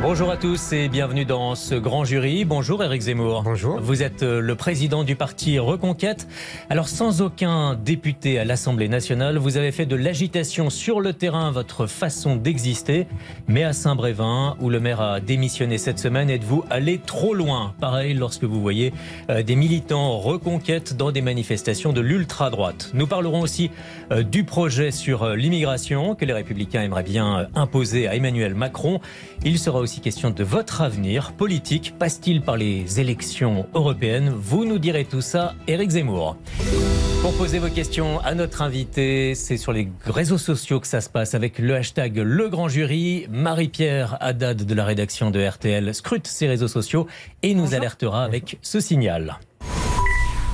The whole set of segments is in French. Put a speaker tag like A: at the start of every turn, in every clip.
A: Bonjour à tous et bienvenue dans ce grand jury. Bonjour Eric Zemmour.
B: Bonjour.
A: Vous êtes euh, le président du parti Reconquête. Alors sans aucun député à l'Assemblée nationale, vous avez fait de l'agitation sur le terrain votre façon d'exister. Mais à Saint-Brévin, où le maire a démissionné cette semaine, êtes-vous allé trop loin? Pareil lorsque vous voyez euh, des militants Reconquête dans des manifestations de l'ultra-droite. Nous parlerons aussi euh, du projet sur l'immigration que les républicains aimeraient bien imposer à Emmanuel Macron. Il sera aussi question de votre avenir politique. Passe-t-il par les élections européennes? Vous nous direz tout ça, Éric Zemmour. Pour poser vos questions à notre invité, c'est sur les réseaux sociaux que ça se passe avec le hashtag Le Grand Jury. Marie-Pierre Haddad de la rédaction de RTL scrute ces réseaux sociaux et nous alertera avec ce signal.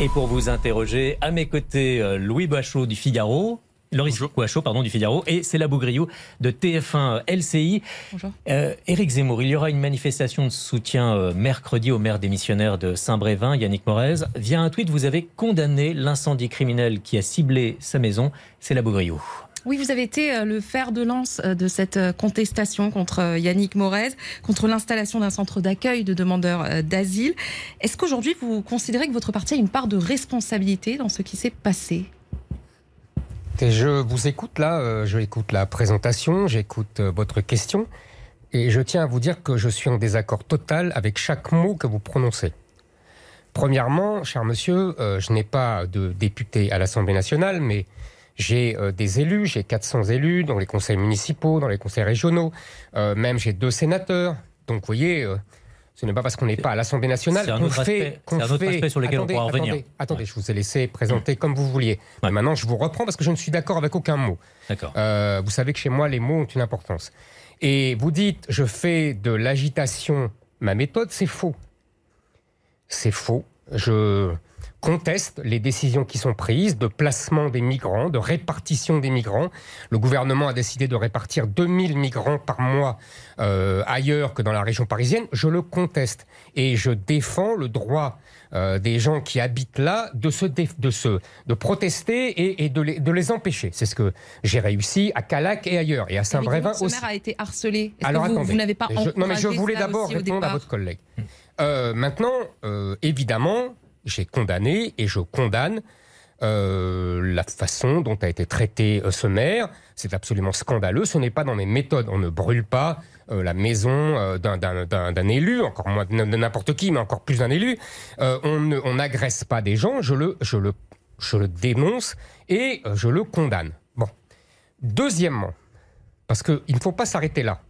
A: Et pour vous interroger, à mes côtés, euh, Louis Bachot du Figaro. Loris Kouacho, pardon, du Figaro, et c'est la Bougriou de TF1 LCI.
C: Bonjour.
A: Euh, Éric Zemmour, il y aura une manifestation de soutien euh, mercredi au maire démissionnaire de Saint-Brévin, Yannick Morez. Via un tweet, vous avez condamné l'incendie criminel qui a ciblé sa maison. C'est la Bougriou.
C: Oui, vous avez été euh, le fer de lance euh, de cette euh, contestation contre Yannick Morez, contre l'installation d'un centre d'accueil de demandeurs d'asile. Est-ce qu'aujourd'hui, vous considérez que votre parti a une part de responsabilité dans ce qui s'est passé?
B: Je vous écoute là, euh, je écoute la présentation, j'écoute euh, votre question, et je tiens à vous dire que je suis en désaccord total avec chaque mot que vous prononcez. Premièrement, cher monsieur, euh, je n'ai pas de député à l'Assemblée nationale, mais j'ai des élus, j'ai 400 élus dans les conseils municipaux, dans les conseils régionaux, même j'ai deux sénateurs. Donc vous voyez, ce n'est pas parce qu'on n'est pas à l'Assemblée nationale qu'on fait... qu'on
A: c'est un autre
B: fait-
A: aspect sur lequel on pourra revenir.
B: Attendez, attendez, je vous ai laissé présenter comme vous vouliez.
A: Ouais.
B: Maintenant, je vous reprends parce que je ne suis d'accord avec aucun mot.
A: D'accord.
B: Euh, vous savez que chez moi, les mots ont une importance. Et vous dites, je fais de l'agitation ma méthode, c'est faux. C'est faux. Je conteste les décisions qui sont prises de placement des migrants, de répartition des migrants. Le gouvernement a décidé de répartir 2000 migrants par mois euh, ailleurs que dans la région parisienne. Je le conteste. Et je défends le droit euh, des gens qui habitent là de se, de se de protester et, et de, les, de les empêcher. C'est ce que j'ai réussi à Calac et ailleurs. Et à Saint-Brévin
C: Ce
B: aussi.
C: maire a été harcelé. Est-ce
B: Alors
C: que vous,
B: attendez.
C: vous n'avez pas
B: Je- non, mais je voulais d'abord répondre à votre collègue. Euh, maintenant, évidemment, j'ai condamné et je condamne euh, la façon dont a été traité euh, ce maire. C'est absolument scandaleux. Ce n'est pas dans mes méthodes. On ne brûle pas euh, la maison d'un- élu, encore moins de n'importe qui, mais encore plus d'un élu. On n'agresse pas des gens. Je le, je le, je le dénonce et je le condamne. Bon. Deuxièmement, parce qu'il ne faut pas s'arrêter là.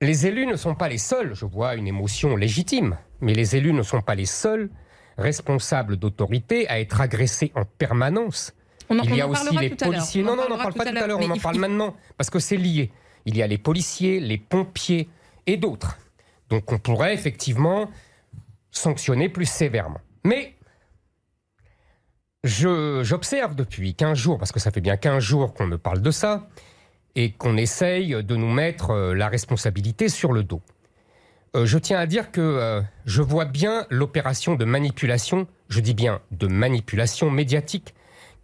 B: Les élus ne sont pas les seuls, je vois une émotion légitime, mais les élus ne sont pas les seuls responsables d'autorité à être agressés en permanence.
C: On en,
B: Il y a aussi les policiers. Non, non, on n'en parle pas tout à l'heure, on en parle maintenant, parce que c'est lié. Il y a les policiers, les pompiers et d'autres. Donc on pourrait effectivement sanctionner plus sévèrement. Mais je- j'observe depuis 15 jours, parce que ça fait bien 15 jours qu'on me parle de ça, et qu'on essaye de nous mettre euh, la responsabilité sur le dos. Euh, je tiens à dire que euh, je vois bien l'opération de manipulation, je dis bien de manipulation médiatique,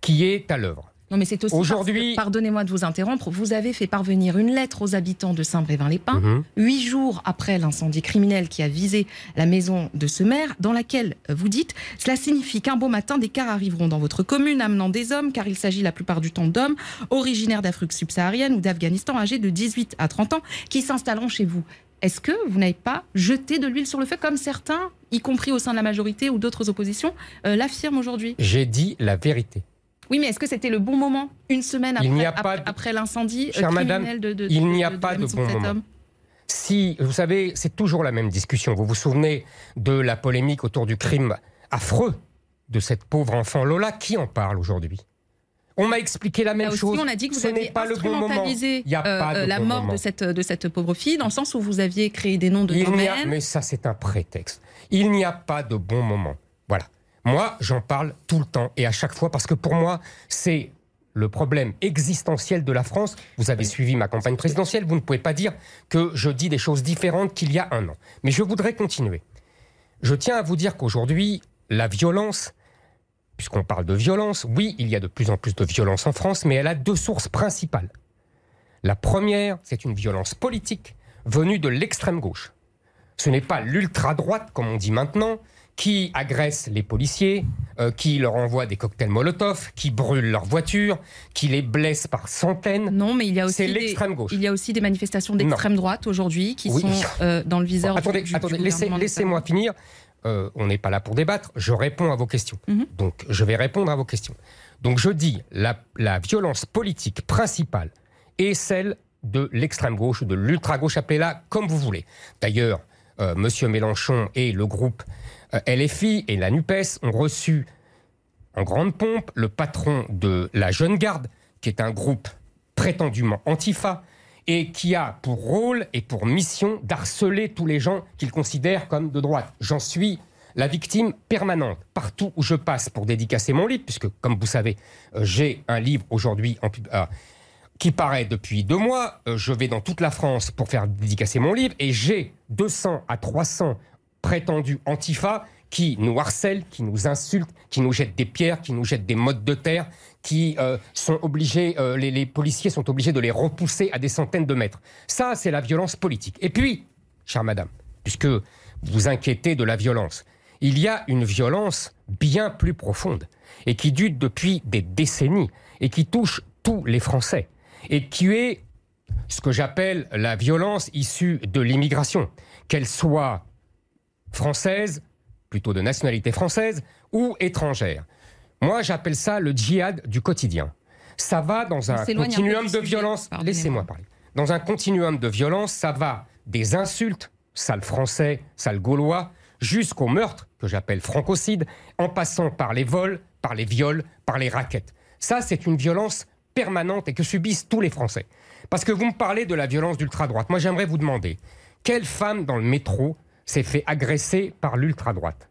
B: qui est à l'œuvre.
C: Non, mais c'est aussi.
B: Aujourd'hui-
C: Pardonnez-moi de vous interrompre. Vous avez fait parvenir une lettre aux habitants de Saint-Brévin-les-Pins,
B: Mhm.
C: huit jours après l'incendie criminel qui a visé la maison de ce maire, dans laquelle vous dites Cela signifie qu'un beau matin, des cars arriveront dans votre commune amenant des hommes, car il s'agit la plupart du temps d'hommes originaires d'Afrique subsaharienne ou d'Afghanistan, âgés de 18 à 30 ans, qui s'installeront chez vous. Est-ce que vous n'avez pas jeté de l'huile sur le feu, comme certains, y compris au sein de la majorité ou d'autres oppositions, euh, l'affirment aujourd'hui?
B: J'ai dit la vérité.
C: Oui, mais est-ce que c'était le bon moment, une semaine après,
B: de-
C: l'incendie euh,
B: Chère
C: criminel
B: madame,
C: de, de-
B: il n'y a pas de bon moment.
C: homme?
B: Si, vous savez, c'est toujours la même discussion. Vous vous souvenez de la polémique autour du crime affreux de cette pauvre enfant Lola? Qui en parle aujourd'hui? On m'a expliqué la même
C: Là aussi,
B: chose.
C: on a dit que vous
B: Ce n'est
C: aviez
B: pas le bon moment.
C: instrumentalisé
B: a
C: euh,
B: pas de
C: euh, la
B: bon
C: mort
B: moment.
C: de cette, de cette pauvre fille, dans le sens où vous aviez créé des noms de
B: Il a,
C: domaines.
B: mais ça, c'est un prétexte. Il n'y a pas de bon moment. Voilà. Moi, j'en parle tout le temps et à chaque fois parce que pour moi, c'est le problème existentiel de la France. Vous avez suivi ma campagne présidentielle, vous ne pouvez pas dire que je dis des choses différentes qu'il y a un an. Mais je voudrais continuer. Je tiens à vous dire qu'aujourd'hui, la violence, puisqu'on parle de violence, oui, il y a de plus en plus de violence en France, mais elle a deux sources principales. La première, c'est une violence politique venue de l'extrême gauche. Ce n'est pas l'ultra-droite, comme on dit maintenant, qui agresse les policiers, euh, qui leur envoie des cocktails Molotov, qui brûle leurs voitures, qui les blesse par centaines.
C: Non, mais il y a aussi des-
B: gauche.
C: Il y a aussi des manifestations d'extrême droite aujourd'hui qui
B: Oui.
C: sont euh, dans le viseur.
B: Bon,
C: du-
B: attendez,
C: du-
B: attendez, laissez, laissez-moi finir. Euh, on n'est pas là pour débattre. Je réponds à vos questions.
C: Mhm.
B: Donc, je vais répondre à vos questions. Donc, je dis la, la violence politique principale est celle de l'extrême gauche ou de l'ultra gauche, appelez-la comme vous voulez. D'ailleurs, euh, Monsieur Mélenchon et le groupe euh, LFI et la Nupes ont reçu en grande pompe le patron de la Jeune Garde, qui est un groupe prétendument antifa, et qui a pour rôle et pour mission d'harceler tous les gens qu'il considère comme de droite. J'en suis la victime permanente partout où je passe pour dédicacer mon livre, puisque, comme vous savez, euh, j'ai un livre aujourd'hui euh, qui paraît depuis deux mois. Euh, je vais dans toute la France pour faire dédicacer mon livre et j'ai 200 à 300 prétendus antifa qui nous harcèlent, qui nous insultent, qui nous jettent des pierres, qui nous jettent des mottes de terre, qui euh, sont obligés, euh, les, les policiers sont obligés de les repousser à des centaines de mètres. Ça, c'est la violence politique. Et puis, chère madame, puisque vous vous inquiétez de la violence, il y a une violence bien plus profonde et qui dure depuis des décennies et qui touche tous les Français et qui est ce que j'appelle la violence issue de l'immigration, qu'elle soit française, plutôt de nationalité française, ou étrangère. Moi, j'appelle ça le djihad du quotidien. Ça va dans un continuum de violence. Laissez-moi parler. Dans un continuum de violence, ça va des insultes, sale français, sale gaulois, jusqu'au meurtre, que j'appelle francocide, en passant par les vols, par les viols, par les raquettes. Ça, c'est une violence permanente et que subissent tous les Français. Parce que vous me parlez de la violence d'ultra-droite. Moi, j'aimerais vous demander, quelle femme dans le métro s'est fait agresser par l'ultra-droite?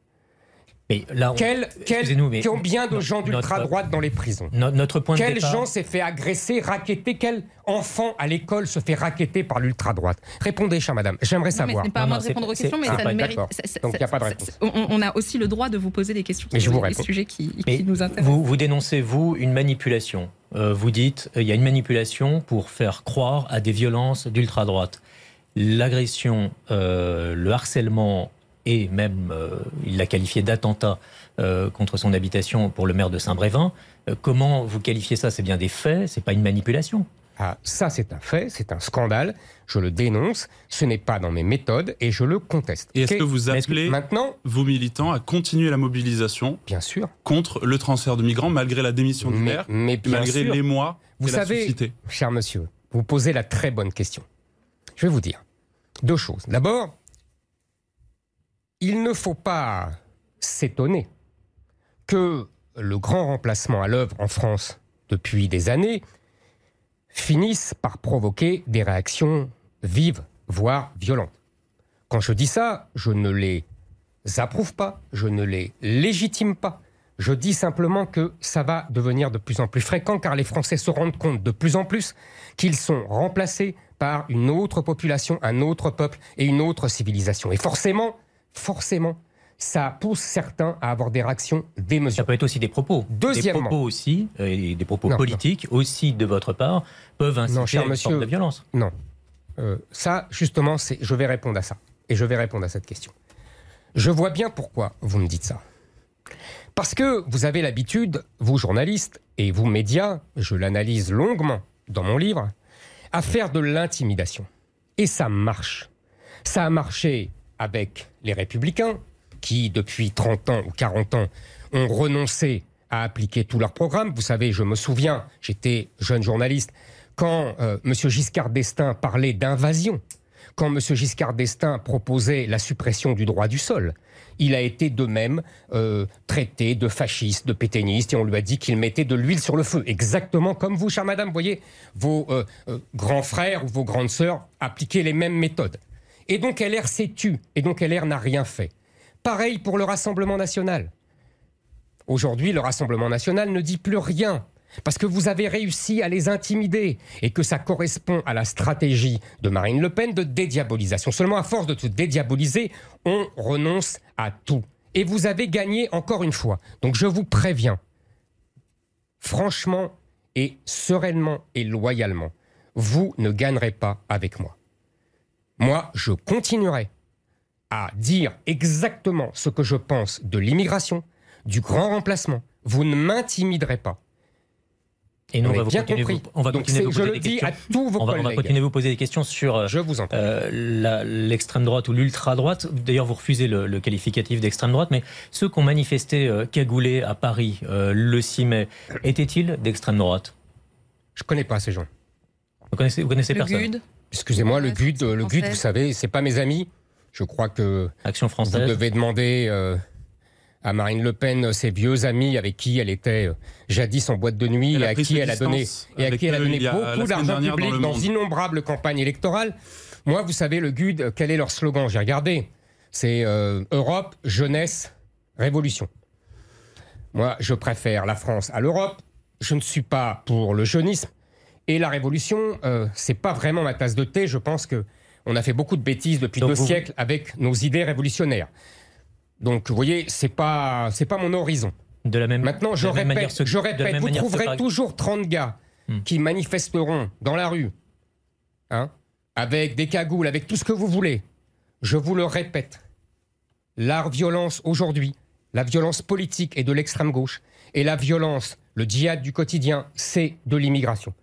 A: Mais là, on-
B: Quel, quel-
A: mais
B: Combien de gens d'ultra-droite dans les prisons
A: no- notre point de
B: quel
A: départ.
B: gens s'est fait agresser, raqueter Quel enfant à l'école se fait raqueter par l'ultra-droite Répondez, chère madame. J'aimerais
C: Non, mais
B: savoir.
C: ce n'est pas à moi de répondre aux questions, mais
A: ah,
C: ça le mérite. ça-
B: Donc, il y a pas de réponse.
C: On, on a aussi le droit de vous poser des questions
B: Mais je
C: sur
B: vous
C: les
B: réponds.
C: sujets qui, nous intéressent.
A: vous, vous dénoncez, vous, une manipulation. Euh, vous dites euh, il y a une manipulation pour faire croire à des violences d'ultra-droite. L'agression, euh, le harcèlement et même, euh, il l'a qualifié d'attentat euh, contre son habitation pour le maire de Saint-Brévin. Euh, comment vous qualifiez ça? C'est bien des faits, c'est pas une manipulation.
B: Ah, ça, c'est un fait, c'est un scandale. Je le dénonce. Ce n'est pas dans mes méthodes et je le conteste.
D: Et est-ce que vous
A: Mais que
D: appelez
B: Maintenant,
D: vos militants à continuer la mobilisation
B: bien sûr.
D: contre le transfert de migrants malgré la démission du
B: Mais,
D: maire
B: mais
D: et
B: bien
D: malgré
B: sûr.
D: l'émoi
B: Vous
D: a
B: savez,
D: suscité
B: cher monsieur, vous posez la très bonne question. Je vais vous dire deux choses. D'abord, il ne faut pas s'étonner que le grand remplacement à l'œuvre en France depuis des années finisse par provoquer des réactions vives, voire violentes. Quand je dis ça, je ne les approuve pas, je ne les légitime pas. Je dis simplement que ça va devenir de plus en plus fréquent car les Français se rendent compte de plus en plus qu'ils sont remplacés par une autre population, un autre peuple et une autre civilisation. Et forcément, forcément, ça pousse certains à avoir des réactions
A: Ça
B: démesurées.
A: peut être aussi des propos.
B: Deuxièmement.
A: Des propos aussi, euh, et des propos
B: Non,
A: politiques aussi de votre part, peuvent inciter
B: cher
A: à une
B: monsieur,
A: forme de violence.
B: Non. Euh, ça, justement, c'est, je vais répondre à ça. Et je vais répondre à cette question. Je vois bien pourquoi vous me dites ça. Parce que vous avez l'habitude, vous journalistes et vous médias, je l'analyse longuement dans mon livre, à faire de l'intimidation. Et ça marche. Ça a marché avec les républicains, qui depuis 30 ans ou 40 ans ont renoncé à appliquer tout leur programme. Vous savez, je me souviens, j'étais jeune journaliste, quand euh, M. Giscard d'Estaing parlait d'invasion, quand M. Giscard d'Estaing proposait la suppression du droit du sol, il a été de même euh, traité de fasciste, de pétainiste, et on lui a dit qu'il mettait de l'huile sur le feu. Exactement comme vous, chère madame, voyez, vos euh, grands frères ou vos grandes sœurs appliquaient les mêmes méthodes. Et donc LR s'est tu, et donc LR n'a rien fait. Pareil pour le Rassemblement national. Aujourd'hui, le Rassemblement national ne dit plus rien parce que vous avez réussi à les intimider et que ça correspond à la stratégie de Marine Le Pen de dédiabolisation. Seulement à force de se dédiaboliser, on renonce à tout. Et vous avez gagné encore une fois. Donc je vous préviens, franchement et sereinement et loyalement, vous ne gagnerez pas avec moi. Moi, je continuerai à dire exactement ce que je pense de l'immigration, du grand remplacement. Vous ne m'intimiderez pas.
A: Et nous, on va, vous
B: bien
A: continuer,
B: compris.
A: vous- on va
B: Donc
A: continuer vous
B: je
A: poser
B: le
A: des
B: dis
A: questions.
B: à tous vos
A: on va, on va
B: collègues.
A: continuer de vous poser des questions sur euh,
B: Je vous
A: euh, l'extrême droite ou l'ultra droite. D'ailleurs, vous refusez le, le qualificatif d'extrême droite, mais ceux qui ont manifesté euh, cagoulés à Paris euh, le 6 mai, étaient-ils d'extrême droite?
B: Je connais pas ces gens.
A: Vous connaissez, vous connaissez
C: Le
A: personne.
B: Excusez-moi, le GUD, le GUD, vous savez, c'est pas mes amis. Je crois que
A: Action
B: vous
A: française.
B: devez demander euh, à Marine Le Pen euh, ses vieux amis avec qui elle était euh, jadis en boîte de nuit et à qui elle a donné et à qui elle a donné beaucoup d'argent public
D: dans
B: d'innombrables campagnes électorales. Moi, vous savez, le GUD, quel est leur slogan? J'ai regardé. C'est euh, Europe, jeunesse, révolution. Moi, je préfère la France à l'Europe. Je ne suis pas pour le jeunisme. Et la révolution, euh, c'est pas vraiment ma tasse de thé. Je pense que on a fait beaucoup de bêtises depuis
A: Donc
B: deux
A: vous-
B: siècles avec nos idées révolutionnaires. Donc, vous voyez, c'est pas, c'est pas mon horizon.
A: De la même,
B: Maintenant, je
A: manière,
B: répète, je répète, vous trouverez
A: par-
B: toujours 30 gars
A: Hmm.
B: qui manifesteront dans la rue, hein, avec des cagoules, avec tout ce que vous voulez. Je vous le répète, la violence aujourd'hui, la violence politique est de l'extrême gauche, et la violence, le djihad du quotidien, c'est de l'immigration.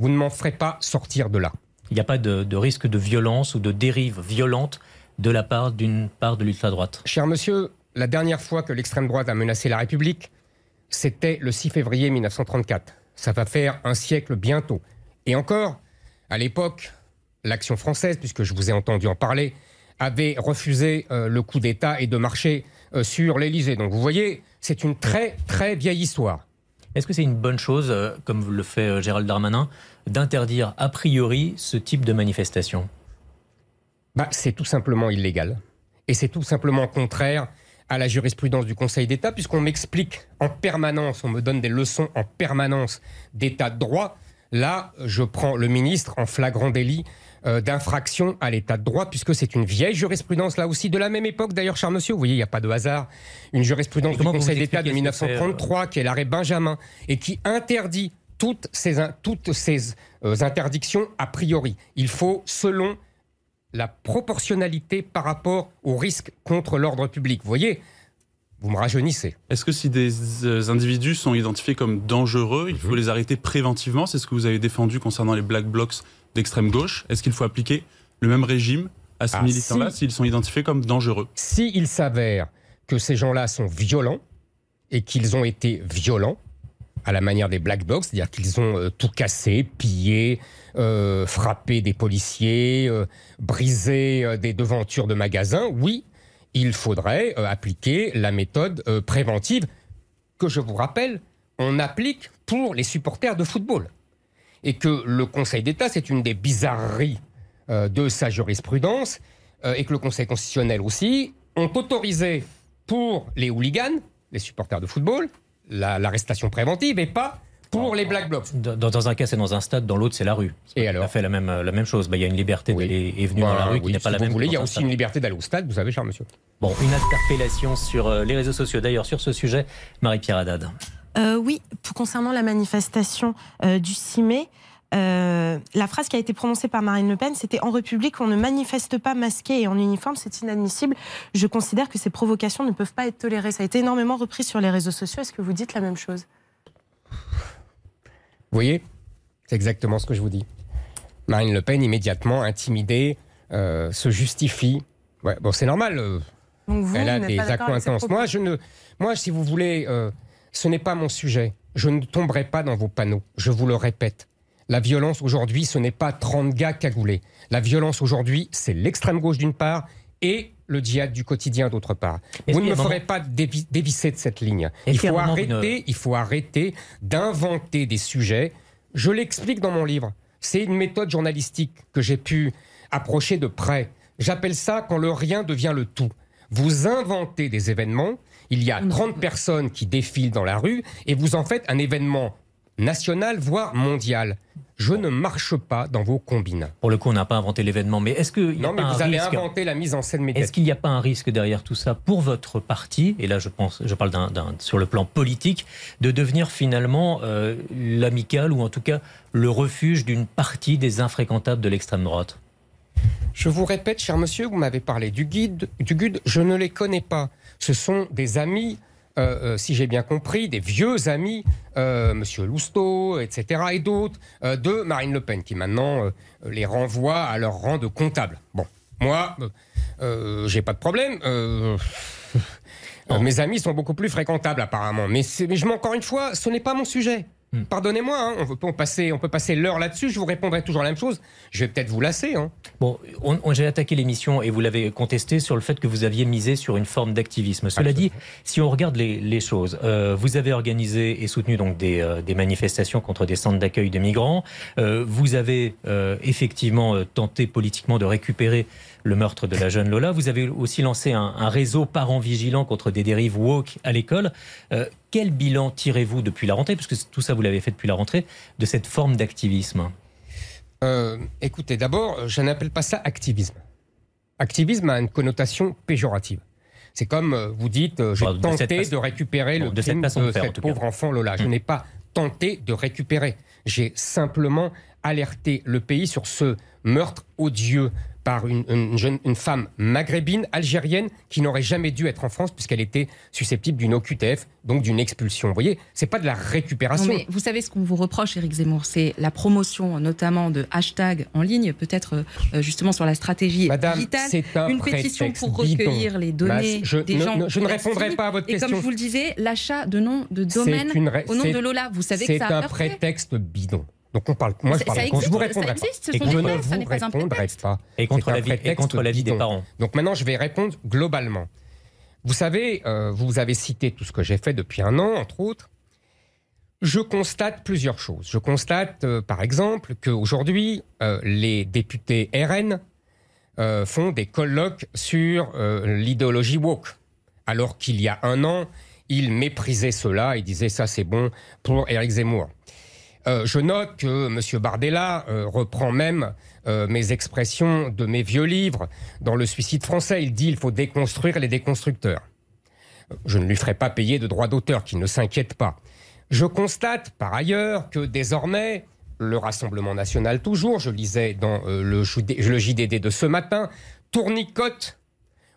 B: Vous ne m'en ferez pas sortir de là.
A: Il n'y a pas de, de risque de violence ou de dérive violente de la part d'une part de l'ultra-droite.
B: Cher monsieur, la dernière fois que l'extrême droite a menacé la République, c'était le 6 février 1934. Ça va faire un siècle bientôt. Et encore, à l'époque, l'action française, puisque je vous ai entendu en parler, avait refusé euh, le coup d'État et de marcher euh, sur l'Élysée. Donc vous voyez, c'est une très très vieille histoire.
A: Est-ce que c'est une bonne chose, euh, comme le fait euh, Gérald Darmanin, d'interdire a priori ce type de manifestation?
B: Bah, c'est tout simplement illégal. Et c'est tout simplement contraire à la jurisprudence du Conseil d'État, puisqu'on m'explique en permanence, on me donne des leçons en permanence d'état de droit. Là, je prends le ministre en flagrant délit euh, d'infraction à l'état de droit, puisque c'est une vieille jurisprudence, là aussi, de la même époque d'ailleurs, cher monsieur. Vous voyez, il n'y a pas de hasard. Une jurisprudence du Conseil d'État de
A: expliquez ce que fait,
B: 1933, qui est l'arrêt Benjamin, et qui interdit toutes ces, in- toutes ces euh, interdictions a priori. Il faut, selon la proportionnalité par rapport au risque contre l'ordre public. Vous voyez, vous me rajeunissez.
D: Est-ce que si des euh, individus sont identifiés comme dangereux, il
B: Mhm.
D: faut les arrêter préventivement? C'est ce que vous avez défendu concernant les black blocs d'extrême gauche. Est-ce qu'il faut appliquer le même régime à ces
B: Ah,
D: militants-là
B: si.
D: s'ils sont identifiés comme dangereux?
B: S'il s'avère que ces gens-là sont violents et qu'ils ont été violents, à la manière des Black Blocs, c'est-à-dire qu'ils ont euh, tout cassé, pillé, euh, frappé des policiers, euh, brisé des devantures de magasins, oui, il faudrait euh, appliquer la méthode euh, préventive que je vous rappelle, on applique pour les supporters de football. Et que le Conseil d'État, c'est une des bizarreries euh, de sa jurisprudence, et que le Conseil constitutionnel aussi, ont autorisé pour les hooligans, les supporters de football, la- l'arrestation préventive, et pas pour les Black Blocs.
A: dans, dans un cas, c'est dans un stade, dans l'autre, c'est la rue.
B: Et
A: On a
B: alors
A: fait la même, la même chose. Bah, Il y a une liberté
B: Oui.
A: d'aller et venir dans la rue qui n'est pas
B: si
A: la
B: vous
A: même.
B: voulez, il y a aussi
A: stade.
B: une liberté d'aller au stade, vous savez, cher monsieur.
A: Bon, une interpellation sur euh, les réseaux sociaux. D'ailleurs, sur ce sujet, Marie-Pierre Haddad.
E: Euh, oui, pour- concernant la manifestation euh, du 6 mai, euh, la phrase qui a été prononcée par Marine Le Pen, c'était En République, on ne manifeste pas masqué et en uniforme, c'est inadmissible. Je considère que ces provocations ne peuvent pas être tolérées. Ça a été énormément repris sur les réseaux sociaux. Est-ce que vous dites la même chose?
B: Vous voyez C'est exactement ce que je vous dis. Marine Le Pen, immédiatement intimidée, euh, se justifie. Ouais, bon, c'est normal. euh,
E: Donc vous,
B: elle a
E: vous
B: des accointances. Moi, je ne, moi, si vous voulez, euh, ce n'est pas mon sujet. Je ne tomberai pas dans vos panneaux. Je vous le répète. La violence aujourd'hui, ce n'est pas 30 gars cagoulés. La violence aujourd'hui, c'est l'extrême gauche d'une part et le djihad du quotidien d'autre part. Vous ne me ferez pas dévi- dévisser de cette ligne. Il faut arrêter,
A: une-
B: il faut arrêter d'inventer des sujets. Je l'explique dans mon livre. C'est une méthode journalistique que j'ai pu approcher de près. J'appelle ça quand le rien devient le tout. Vous inventez des événements, il y a 30 personnes qui défilent dans la rue et vous en faites un événement national, voire mondial. Je ne marche pas dans vos combines.
A: Pour le coup, on n'a pas inventé l'événement, mais est-ce que
B: non, mais vous avez inventé la mise en scène médiatique.
A: Est-ce qu'il n'y a pas un risque derrière tout ça pour votre parti Et là, je pense, je parle d'un, sur le plan politique, de devenir finalement euh, l'amical ou en tout cas le refuge d'une partie des infréquentables de l'extrême droite?
B: Je vous répète, cher monsieur, vous m'avez parlé du guide, du guide. Je ne les connais pas. Ce sont des amis euh, euh, si j'ai bien compris, des vieux amis, euh, Monsieur Lousteau, etc., et d'autres, de Marine Le Pen, qui maintenant les renvoie à leur rang de comptable. Bon, moi, j'ai pas de problème. mes amis sont beaucoup plus fréquentables apparemment. Mais, mais je, encore une fois, ce n'est pas mon sujet. Hmm. Pardonnez-moi, hein, on, peut passer, on peut passer l'heure là-dessus, je vous répondrai toujours la même chose. Je vais peut-être vous lasser. Hein.
A: Bon, on, j'ai attaqué l'émission et vous l'avez contesté sur le fait que vous aviez misé sur une forme d'activisme. Cela dit, si on regarde les, choses, euh, vous avez organisé et soutenu donc des, euh, manifestations contre des centres d'accueil de migrants. Euh, vous avez effectivement tenté politiquement de récupérer le meurtre de la jeune Lola. Vous avez aussi lancé un, réseau parents vigilants contre des dérives woke à l'école. Euh, quel bilan tirez-vous depuis la rentrée, puisque tout ça vous l'avez fait depuis la rentrée, de cette forme d'activisme?
B: Euh, Écoutez, d'abord, je n'appelle pas ça activisme. Activisme a une connotation péjorative. C'est comme euh, vous dites, j'ai tenté de, récupérer le de crime de, cette pauvre enfant Lola. Je hmm. n'ai pas tenté de récupérer. J'ai simplement alerté le pays sur ce meurtre odieux par une, jeune, une femme maghrébine, algérienne, qui n'aurait jamais dû être en France puisqu'elle était susceptible d'une OQTF, donc d'une expulsion. Vous voyez, c'est pas de la récupération.
C: vous savez ce qu'on vous reproche, Éric Zemmour, c'est la promotion notamment de hashtags en ligne, peut-être euh, justement sur la stratégie
B: Madame,
C: digitale.
B: C'est un
C: une pétition pour recueillir les données
B: je,
C: des gens.
B: je ne répondrai pas à votre question.
C: Et comme je vous le disais, l'achat de noms de domaines au nom de Lola, vous savez que ça
B: C'est un prétexte bidon. Donc on parle, moi je parle,
C: existe,
B: je vous répondrai pas.
C: et
B: je ne vous répondrai pas.
A: Et contre la vie, et contre la vie des parents.
B: Donc maintenant je vais répondre globalement. Vous savez, euh, vous avez cité tout ce que j'ai fait depuis un an, entre autres. Je constate plusieurs choses. Je constate, euh, par exemple, qu'aujourd'hui, euh, les députés RN font des colloques sur l'idéologie woke, alors qu'il y a un an, ils méprisaient cela et disaient ça c'est bon pour Éric Zemmour. Euh, je note que M. Bardella euh, reprend même euh, mes expressions de mes vieux livres dans Le suicide français. Il dit il faut déconstruire les déconstructeurs. Je ne lui ferai pas payer de droits d'auteur, qu'il ne s'inquiète pas. Je constate par ailleurs que désormais, le Rassemblement national toujours, je lisais dans le, JDD de ce matin, tournicote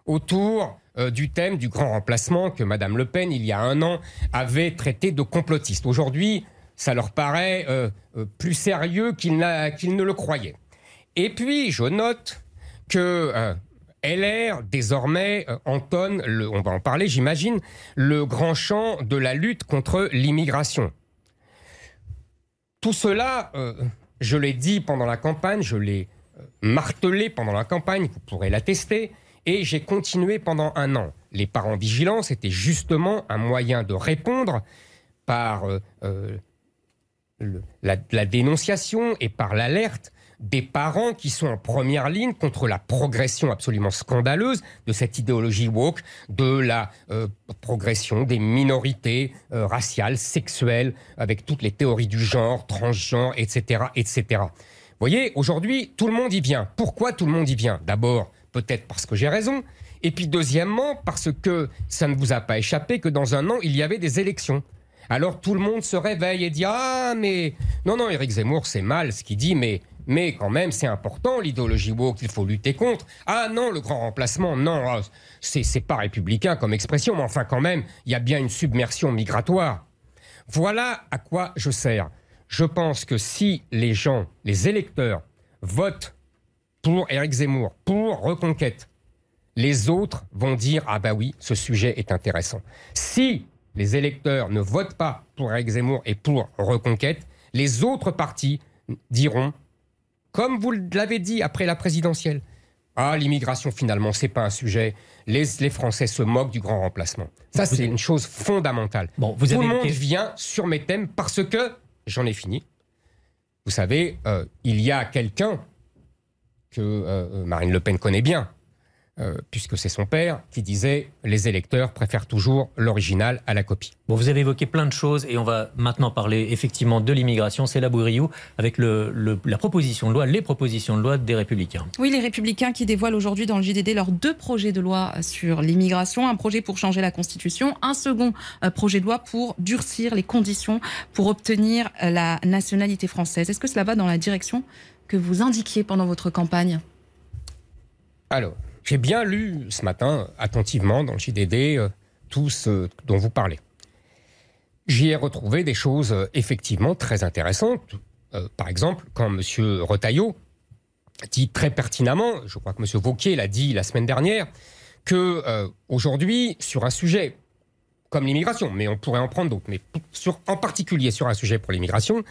B: autour du thème du grand remplacement que Mme Le Pen, il y a un an, avait traité de complotiste. Aujourd'hui, ça leur paraît euh, euh, plus sérieux qu'ils ne le croyaient. Et puis, je note que euh, LR, désormais, entonne, on va en parler, j'imagine, le grand chant de la lutte contre l'immigration. Tout cela, je l'ai dit pendant la campagne, je l'ai martelé pendant la campagne, vous pourrez l'attester, et j'ai continué pendant un an. Les parents vigilants, c'était justement un moyen de répondre par la, dénonciation et par l'alerte des parents qui sont en première ligne contre la progression absolument scandaleuse de cette idéologie woke, de la euh, progression des minorités euh, raciales, sexuelles, avec toutes les théories du genre, transgenre, etc., etc. Vous voyez, aujourd'hui, tout le monde y vient. Pourquoi tout le monde y vient? D'abord, peut-être parce que j'ai raison, et puis deuxièmement, parce que ça ne vous a pas échappé que dans un an, il y avait des élections. Alors tout le monde se réveille et dit Ah, mais. Non, non, Éric Zemmour, c'est mal ce qu'il dit, mais. Mais quand même, c'est important l'idéologie woke, il faut lutter contre. Ah non, le grand remplacement, non, ah, c'est pas républicain comme expression, mais enfin quand même, il y a bien une submersion migratoire. Voilà à quoi je sers. Je pense que si les gens, les électeurs, votent pour Éric Zemmour, pour Reconquête, les autres vont dire Ah bah oui, ce sujet est intéressant. Si les électeurs ne votent pas pour Eric Zemmour et pour Reconquête, les autres partis diront, comme vous l'avez dit après la présidentielle, ah, l'immigration, finalement, c'est pas un sujet. Les, Français se moquent du grand remplacement. Ça, c'est une chose fondamentale. Bon, vous Tout le monde vient sur mes thèmes parce que, j'en ai fini, vous savez, euh, il y a quelqu'un que euh, Marine Le Pen connaît bien, euh, puisque c'est son père qui disait les électeurs préfèrent toujours l'original à la copie.
A: Bon, vous avez évoqué plein de choses et on va maintenant parler effectivement de l'immigration. C'est la Bouiriou avec le, la proposition de loi, les propositions de loi des Républicains.
C: Oui, les Républicains qui dévoilent aujourd'hui dans le JDD leurs deux projets de loi sur l'immigration. Un projet pour changer la Constitution, un second euh, projet de loi pour durcir les conditions pour obtenir euh, la nationalité française. Est-ce que cela va dans la direction que vous indiquiez pendant votre campagne?
B: Alors, j'ai bien lu ce matin attentivement dans le JDD euh, tout ce dont vous parlez. J'y ai retrouvé des choses euh, effectivement très intéressantes. Euh, par exemple, quand M. Retailleau dit très pertinemment, je crois que M. Vauquier l'a dit la semaine dernière, que aujourd'hui, sur un sujet comme l'immigration, mais on pourrait en prendre d'autres, mais en particulier sur un sujet pour l'immigration,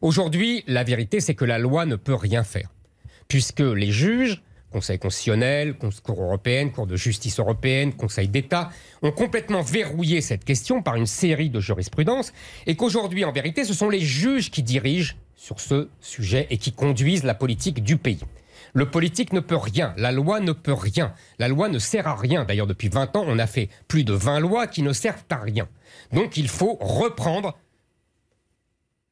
B: aujourd'hui, la vérité, c'est que la loi ne peut rien faire, puisque les juges Conseil constitutionnel, Cour européenne, Cour de justice européenne, Conseil d'État, ont complètement verrouillé cette question par une série de jurisprudences, et qu'aujourd'hui, en vérité, ce sont les juges qui dirigent sur ce sujet et qui conduisent la politique du pays. Le politique ne peut rien, la loi ne peut rien, la loi ne sert à rien. D'ailleurs, depuis 20 ans, on a fait plus de 20 lois qui ne servent à rien. Donc il faut reprendre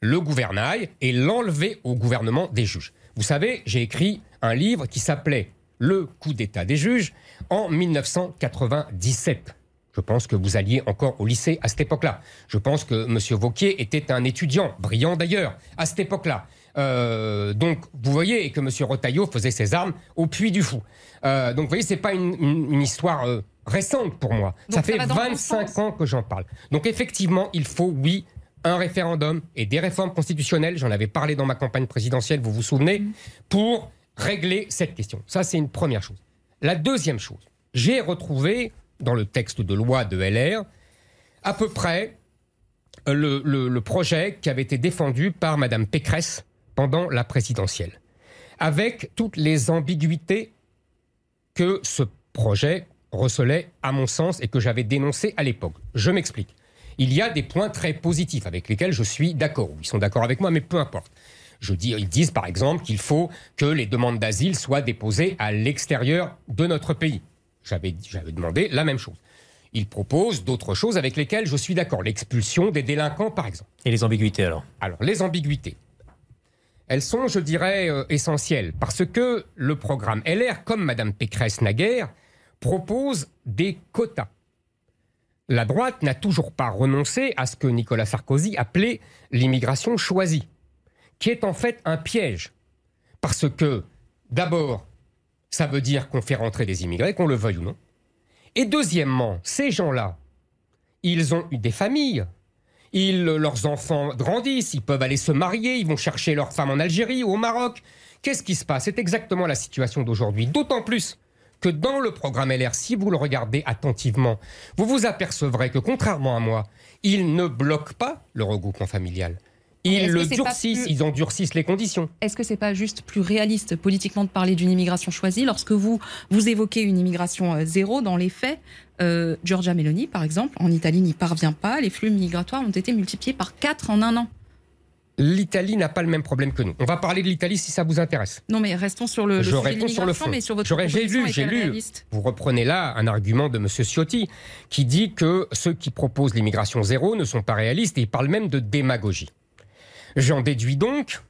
B: le gouvernail et l'enlever au gouvernement des juges. Vous savez, j'ai écrit un livre qui s'appelait Le coup d'État des juges en 1997. Je pense que vous alliez encore au lycée à cette époque-là. Je pense que M. Vauquier était un étudiant, brillant d'ailleurs, à cette époque-là. Euh, donc, vous voyez, et que M. Rotaillot faisait ses armes au Puy du Fou. Euh, donc, vous voyez, c'est pas une, histoire euh, récente pour moi. ça fait 25 ans que j'en parle. Donc, effectivement, il faut, oui, un référendum et des réformes constitutionnelles, j'en avais parlé dans ma campagne présidentielle, vous vous souvenez, mm. pour régler cette question. Ça, c'est une première chose. La deuxième chose, j'ai retrouvé dans le texte de loi de LR à peu près le, le projet qui avait été défendu par Mme Pécresse pendant la présidentielle, avec toutes les ambiguïtés que ce projet recelait, à mon sens, et que j'avais dénoncé à l'époque. Je m'explique il y a des points très positifs avec lesquels je suis d'accord. Ils sont d'accord avec moi, mais peu importe. Je dis, ils disent par exemple qu'il faut que les demandes d'asile soient déposées à l'extérieur de notre pays. J'avais, demandé la même chose. Ils proposent d'autres choses avec lesquelles je suis d'accord. L'expulsion des délinquants, par exemple.
A: Et les ambiguïtés alors?
B: Alors, les ambiguïtés. Elles sont, je dirais, euh, essentielles. Parce que le programme LR, comme Mme Pécresse naguère, propose des quotas la droite n'a toujours pas renoncé à ce que Nicolas Sarkozy appelait l'immigration choisie, qui est en fait un piège. Parce que, d'abord, ça veut dire qu'on fait rentrer des immigrés, qu'on le veuille ou non. Et deuxièmement, ces gens-là, ils ont eu des familles. Ils, leurs enfants grandissent, ils peuvent aller se marier, ils vont chercher leur femme en Algérie ou au Maroc. Qu'est-ce qui se passe? C'est exactement la situation d'aujourd'hui. D'autant plus que dans le programme LR, si vous le regardez attentivement, vous vous apercevrez que contrairement à moi, ils ne bloquent pas le regroupement familial. Ils le durcissent, ils endurcissent les conditions.
C: Est-ce que c'est pas juste plus réaliste politiquement de parler d'une immigration choisie lorsque vous vous évoquez une immigration euh, zéro dans les faits euh, Giorgia Meloni, par exemple, en Italie n'y parvient pas. Les flux migratoires ont été multipliés par 4 en un an
B: l'Italie n'a pas le même problème que nous. On va parler de l'Italie si ça vous intéresse.
C: Non, mais restons sur le,
B: Je réponds sur le fond.
C: Mais sur votre j'ai lu,
B: j'ai lu. Vous reprenez là un argument de M. Ciotti qui dit que ceux qui proposent l'immigration zéro ne sont pas réalistes et il parle même de démagogie. J'en déduis donc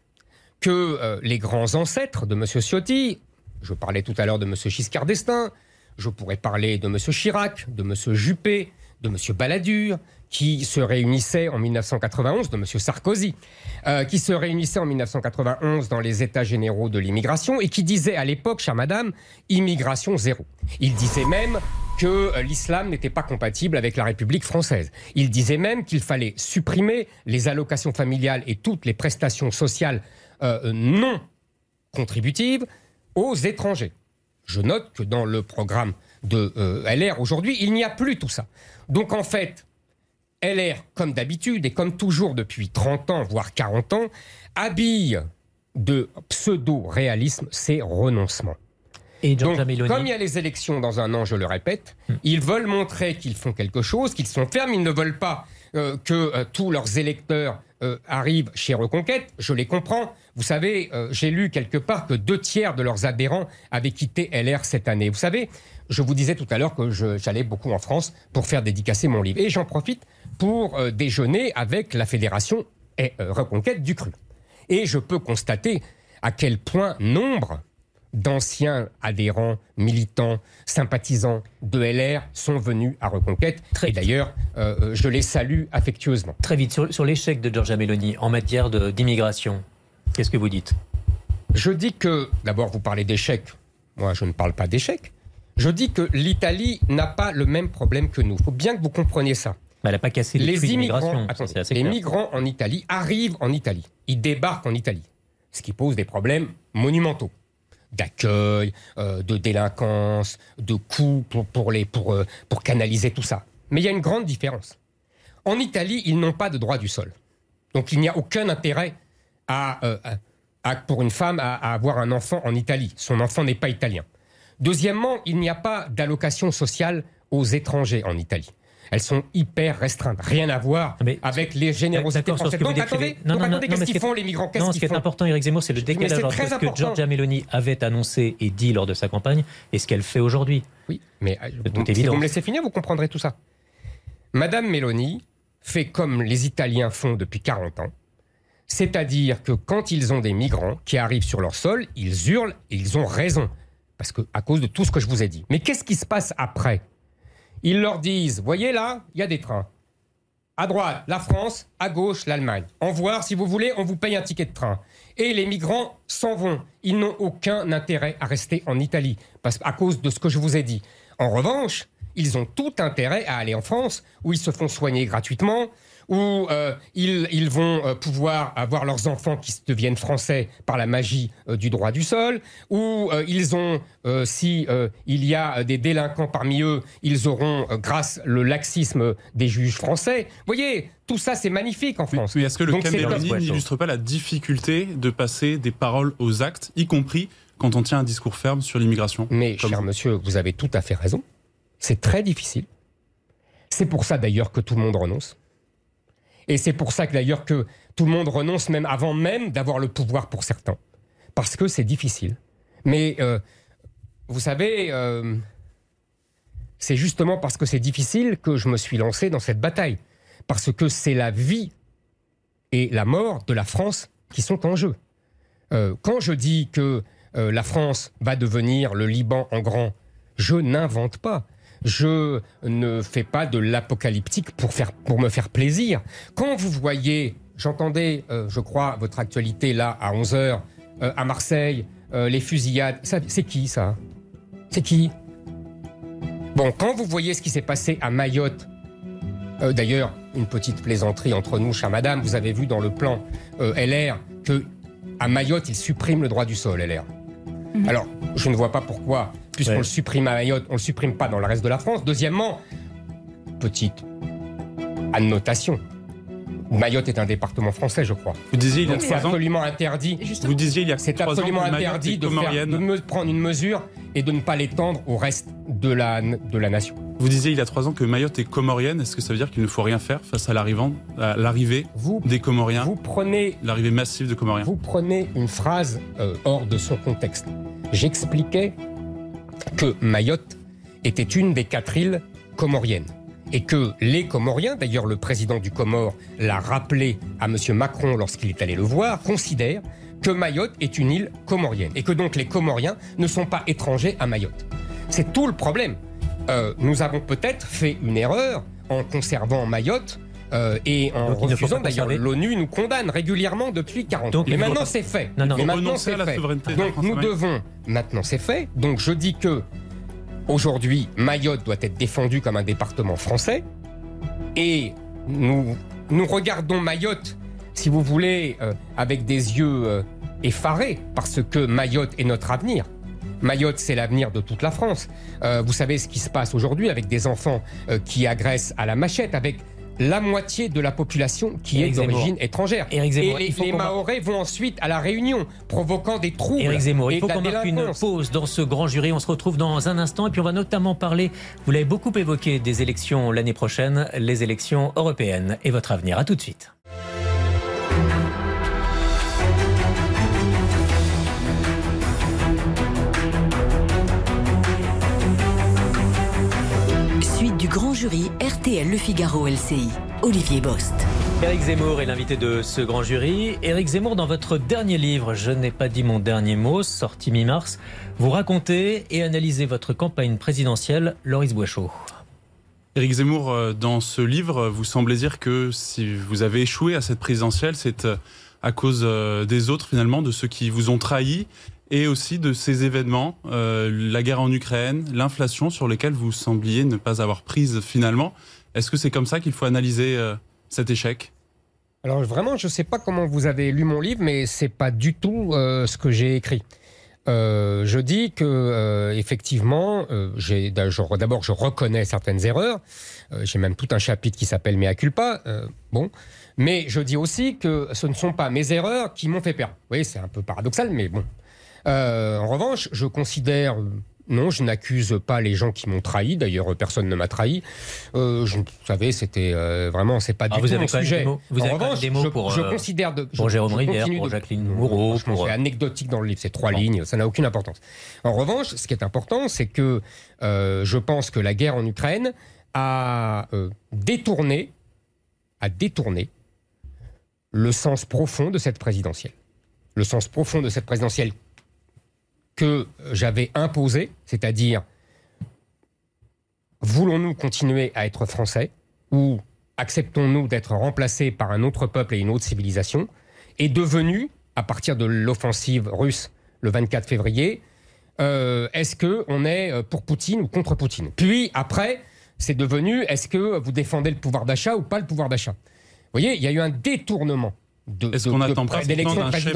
B: que euh, les grands ancêtres de M. Ciotti, je parlais tout à l'heure de M. Giscard d'Estaing, je pourrais parler de M. Chirac, de M. Juppé, de M. Balladur, qui se réunissait en 1991, de M. Sarkozy, euh, qui se réunissait en 1991 dans les États généraux de l'immigration et qui disait à l'époque, chère madame, immigration zéro. Il disait même que euh, l'islam n'était pas compatible avec la République française. Il disait même qu'il fallait supprimer les allocations familiales et toutes les prestations sociales euh, non contributives aux étrangers. Je note que dans le programme de LR aujourd'hui, il n'y a plus tout ça. Donc en fait, LR, comme d'habitude et comme toujours depuis 30 ans, voire 40 ans, habille de pseudo-réalisme ces renoncements. Et Donc, comme il y a les élections dans un an, je le répète, hmm. ils veulent montrer qu'ils font quelque chose, qu'ils sont fermes, ils ne veulent pas euh, que euh, tous leurs électeurs euh, arrivent chez Reconquête, je les comprends. Vous savez, j'ai lu quelque part que deux tiers de leurs adhérents avaient quitté LR cette année. Vous savez, je vous disais tout à l'heure que j'allais beaucoup en France pour faire dédicacer mon livre. Et j'en profite pour euh, déjeuner avec la fédération euh, Reconquête du Cru. Et je peux constater à quel point nombre d'anciens adhérents, militants, sympathisants de LR sont venus à Reconquête.
A: Très-
B: Et d'ailleurs, euh, je les salue affectueusement.
A: Très vite, sur, sur l'échec de Giorgia Meloni en matière d'immigration, qu'est-ce que vous dites?
B: Je dis que, d'abord, vous parlez d'échec. Moi, je ne parle pas d'échec. Je dis que l'Italie n'a pas le même problème que nous. Il faut bien que vous compreniez ça.
A: Elle n'a pas cassé les,
B: Les immigrants, attendez,
A: clair.
B: migrants en Italie arrivent en Italie. Ils débarquent en Italie. Ce qui pose des problèmes monumentaux d'accueil, euh, de délinquance, de coûts pour, pour, les, pour, euh, pour canaliser tout ça. Mais il y a une grande différence. En Italie, ils n'ont pas de droit du sol. Donc il n'y a aucun intérêt à, euh, à- pour une femme à, à avoir un enfant en Italie. Son enfant n'est pas italien. Deuxièmement, il n'y a pas d'allocation sociale aux étrangers en Italie. Elles sont hyper restreintes, rien à voir
A: Ah, Mais-
B: avec les générosités françaises. Donc attendez, qu'est-ce qu'ils font les migrants? Qu'est-ce
A: Non, ce
B: qu'ils
A: qui est
B: font?
A: important, Eric Zemmour, c'est le décalage entre ce que. Giorgia Meloni avait annoncé et dit lors de sa campagne et ce qu'elle fait aujourd'hui.
B: Oui, mais euh, vous, si vous me laissez finir, vous comprendrez tout ça. Madame Mélanie fait comme les Italiens font depuis 40 ans. C'est-à-dire que quand ils ont des migrants qui arrivent sur leur sol, ils hurlent et ils ont raison. Parce que, à cause de tout ce que je vous ai dit. Mais qu'est-ce qui se passe après? Ils leur disent Voyez là, il y a des trains. À droite, la France, à gauche, l'Allemagne. En voir, si vous voulez, on vous paye un ticket de train. Et les migrants s'en vont. Ils n'ont aucun intérêt à rester en Italie, à cause de ce que je vous ai dit. En revanche, ils ont tout intérêt à aller en France, où ils se font soigner gratuitement, où euh, ils, ils vont euh, pouvoir avoir leurs enfants qui deviennent français par la magie euh, du droit du sol, où euh, ils ont, euh, si euh, il y a des délinquants parmi eux, ils auront, euh, grâce le laxisme des juges français. Vous voyez, tout ça c'est magnifique en
D: Oui,
B: France.
D: Mais est-ce que le
A: top.
D: n'illustre pas la difficulté de passer des paroles aux actes, y compris quand on tient un discours ferme sur l'immigration?
B: Mais, cher
D: vous.
B: monsieur, vous avez tout à fait raison. C'est très difficile. C'est pour ça d'ailleurs que tout le monde renonce. Et c'est pour ça que d'ailleurs que tout le monde renonce même avant même d'avoir le pouvoir pour certains. Parce que c'est difficile. Mais euh, vous savez, euh, c'est justement parce que c'est difficile que je me suis lancé dans cette bataille. Parce que c'est la vie et la mort de la France qui sont en jeu. Euh, quand je dis que la France va devenir le Liban en grand, je n'invente pas. Je ne fais pas de l'apocalyptique pour, me faire plaisir. Quand vous voyez, j'entendais, euh, je crois, votre actualité là à 11h, à Marseille, euh, les fusillades, c'est qui ça? C'est qui? Bon, quand vous voyez ce qui s'est passé à Mayotte, euh, d'ailleurs, une petite plaisanterie entre nous, chère madame, vous avez vu dans le plan euh, LR que à Mayotte, ils suppriment le droit du sol, LR.
C: Mhm.
B: Alors, je ne vois pas pourquoi, puisqu'on
A: Ouais.
B: le supprime à Mayotte, on ne le supprime pas dans le reste de la France. Deuxièmement, petite annotation. Mayotte est un département français, je crois.
D: Vous disiez il y a
B: c'est
D: trois ans,
B: absolument interdit.
D: vous disiez il y a
B: C'est
D: trois ans
B: absolument interdit de, faire,
D: comorienne.
B: de me prendre une mesure et de ne pas l'étendre au reste de la, de la nation.
D: Vous disiez il y a trois ans que Mayotte est comorienne. Est-ce que ça veut dire qu'il ne faut rien faire face à l'arrivée
B: Vous,
D: des Comoriens,
B: vous prenez
D: l'arrivée massive de Comoriens
B: Vous prenez une phrase euh, hors de son contexte. J'expliquais que Mayotte était une des quatre îles comoriennes. Et que les Comoriens, d'ailleurs le président du Comore l'a rappelé à M. Macron lorsqu'il est allé le voir, considèrent que Mayotte est une île comorienne. Et que donc les Comoriens ne sont pas étrangers à Mayotte. C'est tout le problème. Euh, nous avons peut-être fait une erreur en conservant Mayotte euh, et en
A: Donc,
B: refusant d'ailleurs l'ONU nous condamne régulièrement depuis 40
A: Donc,
B: ans. Mais maintenant c'est fait.
A: Non, non.
B: Maintenant c'est fait. Donc nous devons maintenant c'est fait. Donc je dis que aujourd'hui Mayotte doit être défendue comme un département français et nous regardons Mayotte, si vous voulez, euh, avec des yeux euh, effarés parce que Mayotte est notre avenir. Mayotte, c'est l'avenir de toute la France. Euh, vous savez ce qui se passe aujourd'hui avec des enfants qui agressent à la machette, avec la moitié de la population qui
A: Éric
B: est d'origine étrangère.
A: Éric Zemmour,
B: et les, les vont ensuite à la Réunion, provoquant des troubles.
A: Éric Zemmour,
B: et
A: il faut qu'on marque une pause dans ce grand jury. On se retrouve dans un instant et puis on va notamment parler, vous l'avez beaucoup évoqué, des élections l'année prochaine, les élections européennes et votre avenir. À tout de suite.
F: Du grand jury RTL Le Figaro LCI. Olivier Bost.
A: Éric Zemmour est l'invité de ce grand jury. Éric Zemmour, dans votre dernier livre, Je n'ai pas dit mon dernier mot, sorti mi-mars, vous racontez et analysez votre campagne présidentielle, Loris Boichot.
D: Éric Zemmour, euh, dans ce livre, vous semblez dire que si vous avez échoué à cette présidentielle, c'est euh, à cause euh, des autres, finalement, de ceux qui vous ont trahi, et aussi de ces événements, euh, la guerre en Ukraine, l'inflation, sur lesquels vous sembliez ne pas avoir prise finalement. Est-ce que c'est comme ça qu'il faut analyser euh, cet échec?
B: Alors vraiment, je ne sais pas comment vous avez lu mon livre, mais c'est pas du tout euh, ce que j'ai écrit. Je dis que effectivement, d'abord je reconnais certaines erreurs. J'ai même tout un chapitre qui s'appelle Mea culpa. bon, mais je dis aussi que ce ne sont pas mes erreurs qui m'ont fait. Vous voyez, c'est un peu paradoxal, mais bon. Euh, en revanche, je considère euh, non, je n'accuse pas les gens qui m'ont trahi. D'ailleurs, personne ne m'a trahi. Euh, je, vous savez, c'était euh, vraiment, c'est pas
A: Ah,
B: du tout mon sujet.
A: mots- vous
B: en
A: avez
B: revanche,
A: des mots
B: je,
A: pour,
B: je
A: euh,
B: considère de,
A: pour
B: je-
A: Jérôme Rivière, pour
B: de-
A: Jacqueline Moreau,
B: C'est
A: euh,
B: anecdotique dans le livre, c'est trois lignes, ça n'a aucune importance. En revanche, ce qui est important, c'est que euh, je pense que la guerre en Ukraine a euh, détourné, a détourné le sens profond de cette présidentielle. Le sens profond de cette présidentielle que j'avais imposé, c'est-à-dire voulons-nous continuer à être français ou acceptons-nous d'être remplacés par un autre peuple et une autre civilisation est devenu, à partir de l'offensive russe le 24 février, euh, est-ce que on est euh, pour Poutine ou contre Poutine? Puis après, c'est devenu est-ce que vous défendez le pouvoir d'achat ou pas le pouvoir d'achat? Vous voyez, il y a eu un détournement
D: Est-ce qu'on n'attend pas pourtant d'un chef-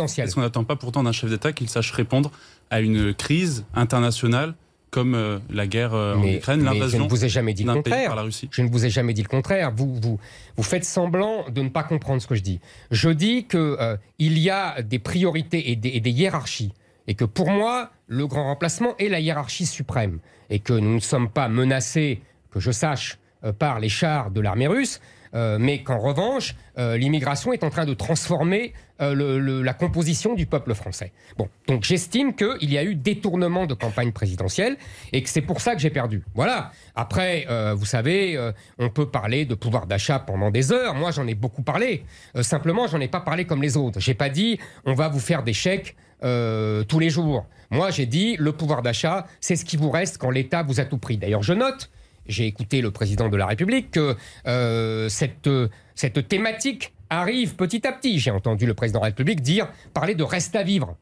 D: pas pourtant d'un d'État qu'il sache répondre à une crise internationale comme euh, la guerre euh, en Ukraine,
B: mais je
D: l'invasion
B: ne vous ai jamais dit le contraire.
D: par la Russie?
B: Je ne vous ai jamais dit le contraire. Vous, vous, vous faites semblant de ne pas comprendre ce que je dis. Je dis que euh, y a des priorités et des, et des hiérarchies. Et que pour moi, le grand remplacement est la hiérarchie suprême. Et que nous ne sommes pas menacés, que je sache, par les chars de l'armée russe. Euh, mais qu'en revanche, euh, l'immigration est en train de transformer euh, la composition du peuple français. Bon, donc j'estime qu'il y a eu détournement de campagne présidentielle et que c'est pour ça que j'ai perdu. Voilà. Après, vous savez, on peut parler de pouvoir d'achat pendant des heures. Moi, j'en ai beaucoup parlé. Simplement, j'en ai pas parlé comme les autres. J'ai pas dit on va vous faire des chèques tous les jours. Moi, j'ai dit le pouvoir d'achat, c'est ce qui vous reste quand l'État vous a tout pris. D'ailleurs, je note. J'ai écouté le président de la République que euh, cette, cette thématique arrive petit à petit. J'ai entendu le président de la République dire parler de reste à vivre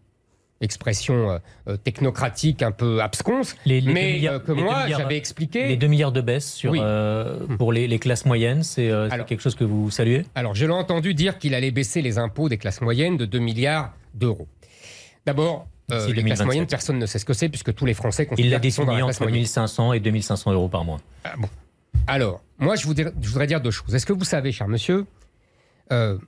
B: expression euh, euh, technocratique un peu absconce,
A: Les- les
B: mais euh, que moi j'avais expliqué.
A: Les 2 milliards de baisse sur,
B: Oui.
A: euh, pour les, les classes moyennes, c'est quelque chose que vous saluez?
B: Alors, je l'ai entendu dire qu'il allait baisser les impôts des classes moyennes de 2 milliards d'euros. D'abord, euh, les classes
A: 2027.
B: moyennes, personne ne sait ce que c'est, puisque tous les Français
A: Il l'a défini entre
B: moyenne.
A: 1500 et 2500 euros par mois.
B: Ah, bon. Alors, moi, je voudrais, je voudrais dire deux choses. Est-ce que vous savez, cher monsieur, euh,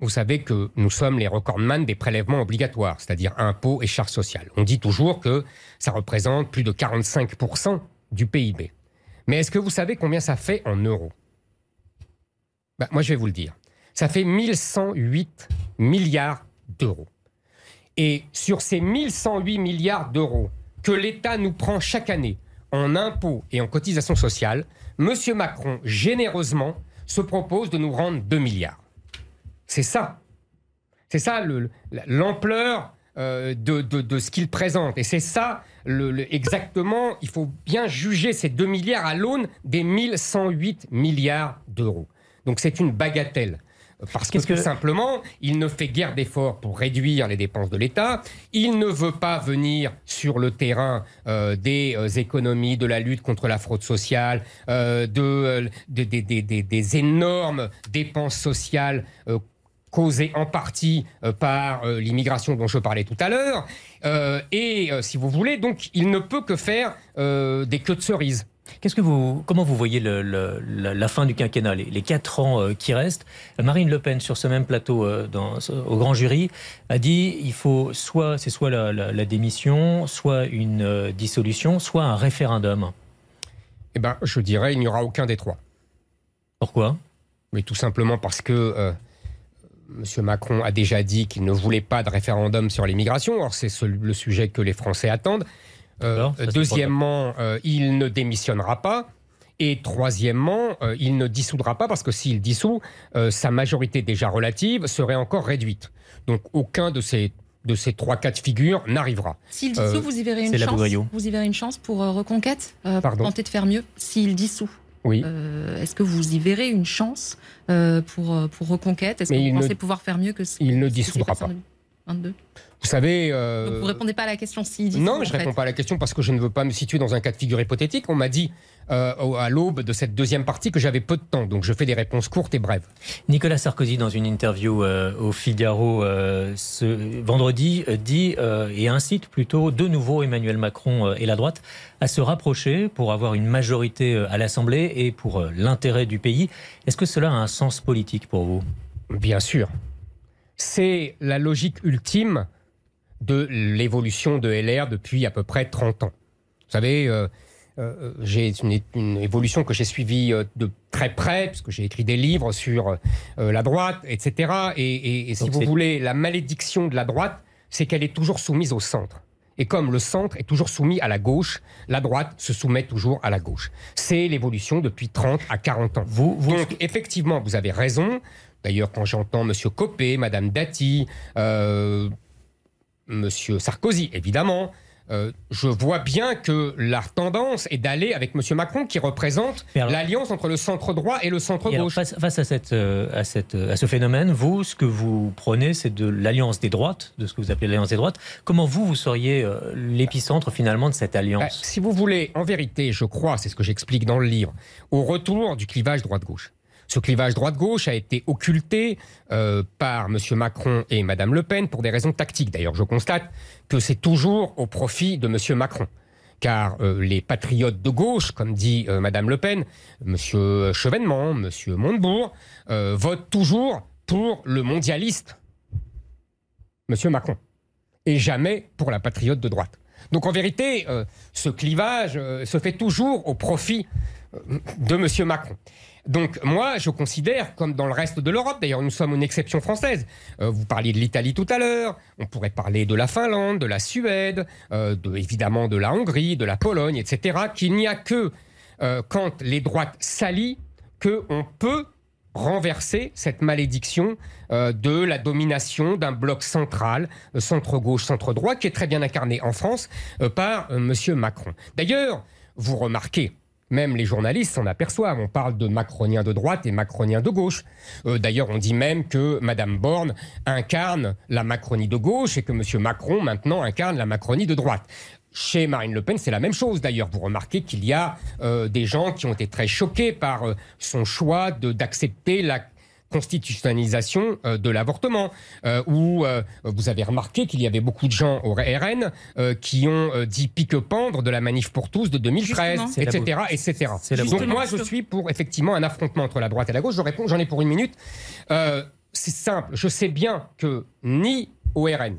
B: vous savez que nous sommes les recordman des prélèvements obligatoires, c'est-à-dire impôts et charges sociales. On dit toujours que ça représente plus de 45% du PIB. Mais est-ce que vous savez combien ça fait en euros? Bah, Moi, je vais vous le dire. Ça fait 1108 milliards d'euros. Et sur ces 1108 milliards d'euros que l'État nous prend chaque année en impôts et en cotisations sociales, M. Macron, généreusement, se propose de nous rendre 2 milliards. C'est ça. C'est ça le- la- l'ampleur euh, de, ce qu'il présente. Et c'est ça, exactement, il faut bien juger ces 2 milliards à l'aune des 1108 milliards d'euros. Donc c'est une bagatelle. Parce que, simplement, il ne fait guère d'efforts pour réduire les dépenses de l'État. Il ne veut pas venir sur le terrain euh, des euh, économies, de la lutte contre la fraude sociale, euh, de, des- énormes dépenses sociales causées en partie euh, par euh, l'immigration dont je parlais tout à l'heure. Euh, et si vous voulez, donc, il ne peut que faire des queues de cerises.
A: Qu'est-ce que vous, comment vous voyez le, le, la, la, fin du quinquennat, les, les quatre ans euh, qui restent? Marine Le Pen, sur ce même plateau euh, dans, au grand jury, a dit il faut soit c'est soit la, la, la, démission, soit une euh, dissolution, soit un référendum.
B: Eh ben, je dirais il n'y aura aucun des trois.
A: Pourquoi?
B: Mais tout simplement parce que euh, M. Macron a déjà dit qu'il ne voulait pas de référendum sur l'immigration. Or, c'est le sujet que les Français attendent. Euh, deuxièmement, euh, il ne démissionnera pas. Et troisièmement, euh, il ne dissoudra pas parce que s'il dissout, euh, sa majorité déjà relative serait encore réduite. Donc aucun de ces de ces trois cas de figure n'arrivera.
C: S'il dissout, vous y verrez une chance. Vous y verrez une chance pour Reconquête, pour tenter de faire mieux. S'il dissout.
B: Oui.
C: Euh, Est-ce que vous y verrez une chance euh, pour, pour Reconquête? Est-ce que vous pensez ne, pouvoir faire mieux que ce
B: Il ne dissoudra pas.
C: 22
B: vous savez. Euh...
C: Donc vous répondez pas à la question si.
B: Non, mais je réponds pas à la question parce que je ne veux pas me situer dans un cas de figure hypothétique. On m'a dit euh, à l'aube de cette deuxième partie que j'avais peu de temps, donc je fais des réponses courtes et brèves.
A: Nicolas Sarkozy, dans une interview euh, au Figaro euh, ce vendredi, dit et incite plutôt de nouveau Emmanuel Macron et la droite à se rapprocher pour avoir une majorité à l'Assemblée et pour l'intérêt du pays. Est-ce que cela a un sens politique pour vous?
B: Bien sûr. C'est la logique ultime de l'évolution de LR depuis à peu près 30 ans. Vous savez, euh, euh, j'ai une, une, évolution que j'ai suivie euh, de très près, parce que j'ai écrit des livres sur euh, la droite, etc. Et, et, et si Donc vous voulez, la malédiction de la droite, c'est qu'elle est toujours soumise au centre. Et comme le centre est toujours soumis à la gauche, la droite se soumet toujours à la gauche. C'est l'évolution depuis 30 à 40 ans.
A: Vous, vous...
B: Donc, effectivement, vous avez raison. D'ailleurs, quand j'entends M. Copé, Mme Dati, euh, Monsieur Sarkozy, évidemment. Euh, je vois bien que la tendance est d'aller avec Monsieur Macron, qui représente l'alliance entre le centre droit et le centre gauche.
A: Alors, face, face, à, cette, euh, à, cette, à ce phénomène, vous, ce que vous prenez, c'est de l'alliance des droites, de ce que vous appelez l'alliance des droites. Comment vous, vous seriez euh, l'épicentre finalement de cette alliance?
B: bah, Si vous voulez, en vérité, je crois, c'est ce que j'explique dans le livre, au retour du clivage droite-gauche. Ce clivage droite-gauche a été occulté euh, par M. Macron et Mme Le Pen pour des raisons tactiques. D'ailleurs, je constate que c'est toujours au profit de M. Macron. Car euh, les patriotes de gauche, comme dit euh, Mme Le Pen, M. Chevènement, M. Montebourg, euh, votent toujours pour le mondialiste, M. Macron, et jamais pour la patriote de droite. Donc en vérité, ce clivage se fait toujours au profit de M. Macron. Donc moi, je considère, comme dans le reste de l'Europe, d'ailleurs nous sommes une exception française, euh, vous parliez de l'Italie tout à l'heure, on pourrait parler de la Finlande, de la Suède, euh, de, évidemment de la Hongrie, de la Pologne, etc., qu'il n'y a que euh, quand les droites s'allient qu'on peut renverser cette malédiction de la domination d'un bloc central, centre-gauche, centre-droit, qui est très bien incarné en France par M. Macron. D'ailleurs, vous remarquez, même les journalistes s'en aperçoivent. On parle de macroniens de droite et macroniens de gauche. Euh, D'ailleurs, on dit même que Madame Borne incarne la Macronie de gauche et que Monsieur Macron maintenant incarne la Macronie de droite. Chez Marine Le Pen, c'est la même chose d'ailleurs. Vous remarquez qu'il y a euh, des gens qui ont été très choqués par euh, son choix d'accepter la constitutionnalisation euh, de l'avortement, euh, où euh, vous avez remarqué qu'il y avait beaucoup de gens au RN euh, qui ont euh, dit pique-pendre de la manif pour tous de 2013, etc., etc. Donc moi, je suis pour effectivement un affrontement entre la droite et la gauche. Je réponds, j'en ai pour une minute. Euh, c'est simple. Je sais bien que ni au RN,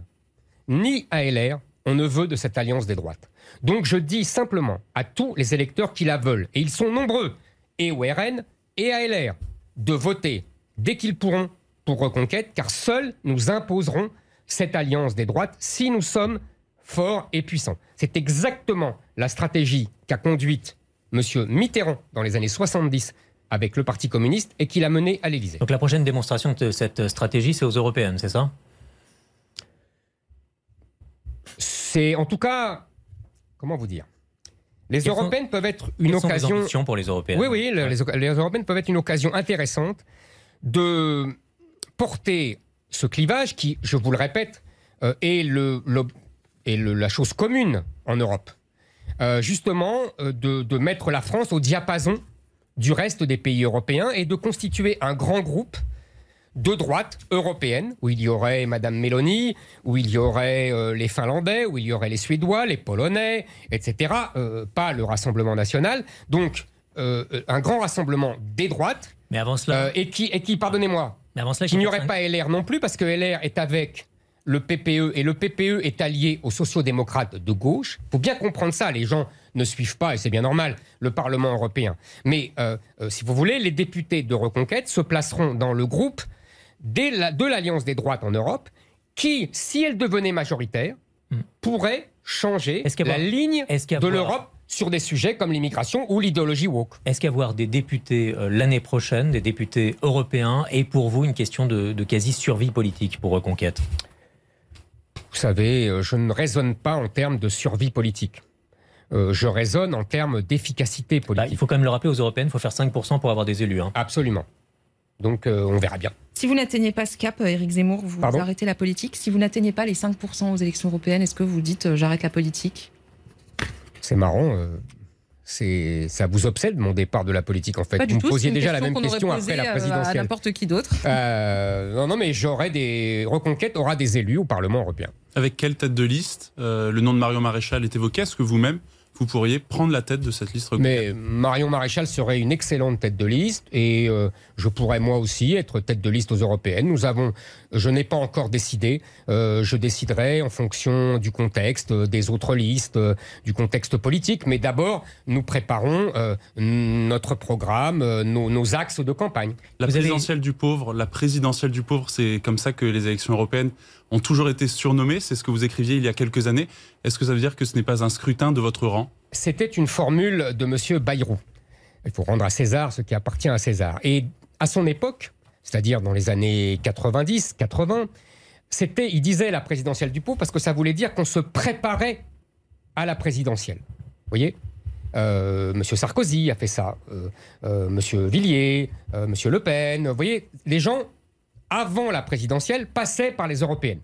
B: ni à LR, on ne veut de cette alliance des droites. Donc je dis simplement à tous les électeurs qui la veulent, et ils sont nombreux, et au RN et à LR, de voter dès qu'ils pourront pour Reconquête, car seuls nous imposerons cette alliance des droites si nous sommes forts et puissants. C'est exactement la stratégie qu'a conduite M. Mitterrand dans les années 70 avec le Parti communiste et qui l'a mené à l'Élysée.
A: Donc la prochaine démonstration de cette stratégie, c'est aux européennes, c'est ça?
B: C'est en tout cas, comment vous dire? Les
A: Quelles
B: européennes
A: sont,
B: peuvent être une occasion.
A: pour les européennes?
B: Oui, oui, ouais. les, les européennes peuvent être une occasion intéressante de porter ce clivage qui, je vous le répète, euh, est, la chose commune en Europe. Euh, justement, euh, de, de, mettre la France au diapason du reste des pays européens et de constituer un grand groupe de droite européenne, où il y aurait Madame Meloni, où il y aurait les Finlandais, où il y aurait les Suédois, les Polonais, etc. Pas le Rassemblement national. Donc, un grand rassemblement des droites.
A: Mais avant cela.
B: et qui, et qui pardonnez-moi,
A: mais avant cela,
B: il n'y aurait pas LR non plus, parce que LR est avec le PPE et le PPE est allié aux sociodémocrates de gauche. Il faut bien comprendre ça, les gens ne suivent pas, et c'est bien normal, le Parlement européen. Mais si vous voulez, les députés de Reconquête se placeront dans le groupe de l'Alliance des droites en Europe, qui, si elle devenait majoritaire, hmm. pourrait changer la ligne de l'Europe sur des sujets comme l'immigration ou l'idéologie woke.
A: Est-ce qu'avoir des députés euh, l'année prochaine, des députés européens, est pour vous une question de, quasi-survie politique pour Reconquête
B: Vous savez, euh, je ne raisonne pas en termes de survie politique. Euh, je raisonne en termes d'efficacité bah, politique.
A: il faut quand même le rappeler aux européennes, il faut faire 5% pour avoir des élus. Hein.
B: Absolument. Donc on verra bien.
C: Si vous n'atteignez pas ce cap, Éric Zemmour, vous arrêtez la politique. Si vous n'atteignez pas les 5% aux élections européennes, est-ce que vous dites euh, j'arrête la politique?
B: C'est marrant. Euh, c'est ça vous obsède mon départ de la politique en fait.
C: vous
B: me
C: posiez déjà la même question après la euh, présidentielle. À n'importe qui d'autre.
B: non non mais j'aurai des reconquêtes aura des élus au Parlement européen.
D: Avec quelle tête de liste Le nom de Marion Maréchal est évoqué? Est-ce que vous-même vous pourriez prendre la tête de cette liste
B: Mais Marion Maréchal serait une excellente tête de liste et euh, je pourrais moi aussi être tête de liste aux européennes. Nous avons, je n'ai pas encore décidé. Euh, je déciderai en fonction du contexte, euh, des autres listes, du contexte politique. Mais d'abord, nous préparons notre programme, nos, axes de campagne.
D: La présidentielle du pauvre, la présidentielle du pauvre, c'est comme ça que les élections européennes ont toujours été surnommés. C'est ce que vous écriviez il y a quelques années. Est-ce que ça veut dire que ce n'est pas un scrutin de votre rang?
B: C'était une formule de M. Bayrou. Il faut rendre à César ce qui appartient à César. Et à son époque, c'est-à-dire dans les années 90, 80, c'était, il disait la présidentielle du pot parce que ça voulait dire qu'on se préparait à la présidentielle. Vous voyez? Euh, Monsieur Sarkozy a fait ça, euh, euh, Monsieur Villiers, Monsieur Le Pen. Vous voyez, les gens avant la présidentielle, passait par les européennes.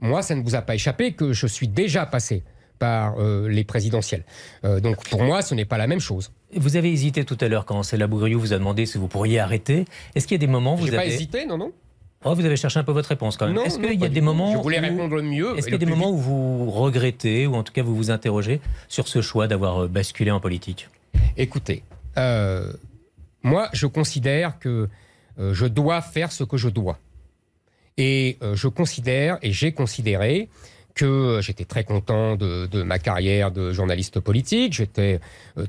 B: Moi, ça ne vous a pas échappé que je suis déjà passé par euh, les présidentielles. Euh, donc pour moi, ce n'est pas la même chose.
A: Vous avez hésité tout à l'heure quand Céla Bougriou vous a demandé si vous pourriez arrêter. Est-ce qu'il y a des moments où vous
B: avez...
A: pas
B: hésité, non, non.
A: Oh, vous avez cherché un peu votre réponse quand même. Est-ce qu'il y a des moments
B: Je voulais répondre mieux.
A: Est-ce qu'il y a des moments où vous regrettez ou en tout cas vous vous interrogez sur ce choix d'avoir euh, basculé en politique?
B: Écoutez, moi je considère que je dois faire ce que je dois. Et euh, je considère, et j'ai considéré, que euh, j'étais très content de, ma carrière de journaliste politique, j'étais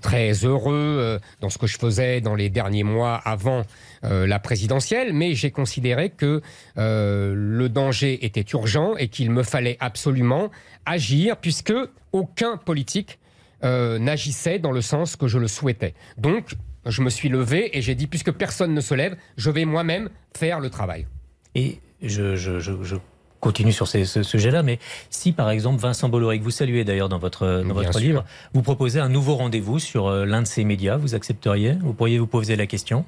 B: très heureux dans ce que je faisais dans les derniers mois avant la présidentielle, mais j'ai considéré que le danger était urgent et qu'il me fallait absolument agir, puisque aucun politique n'agissait dans le sens que je le souhaitais. Donc, je me suis levé et j'ai dit, puisque personne ne se lève, je vais moi-même faire le travail.
A: Et je, continue sur ce sujet-là, mais si par exemple Vincent Bolloré, que vous saluez d'ailleurs dans votre, dans votre livre, vous proposez un nouveau rendez-vous sur euh, l'un de ces médias, vous accepteriez? Vous pourriez vous poser la question?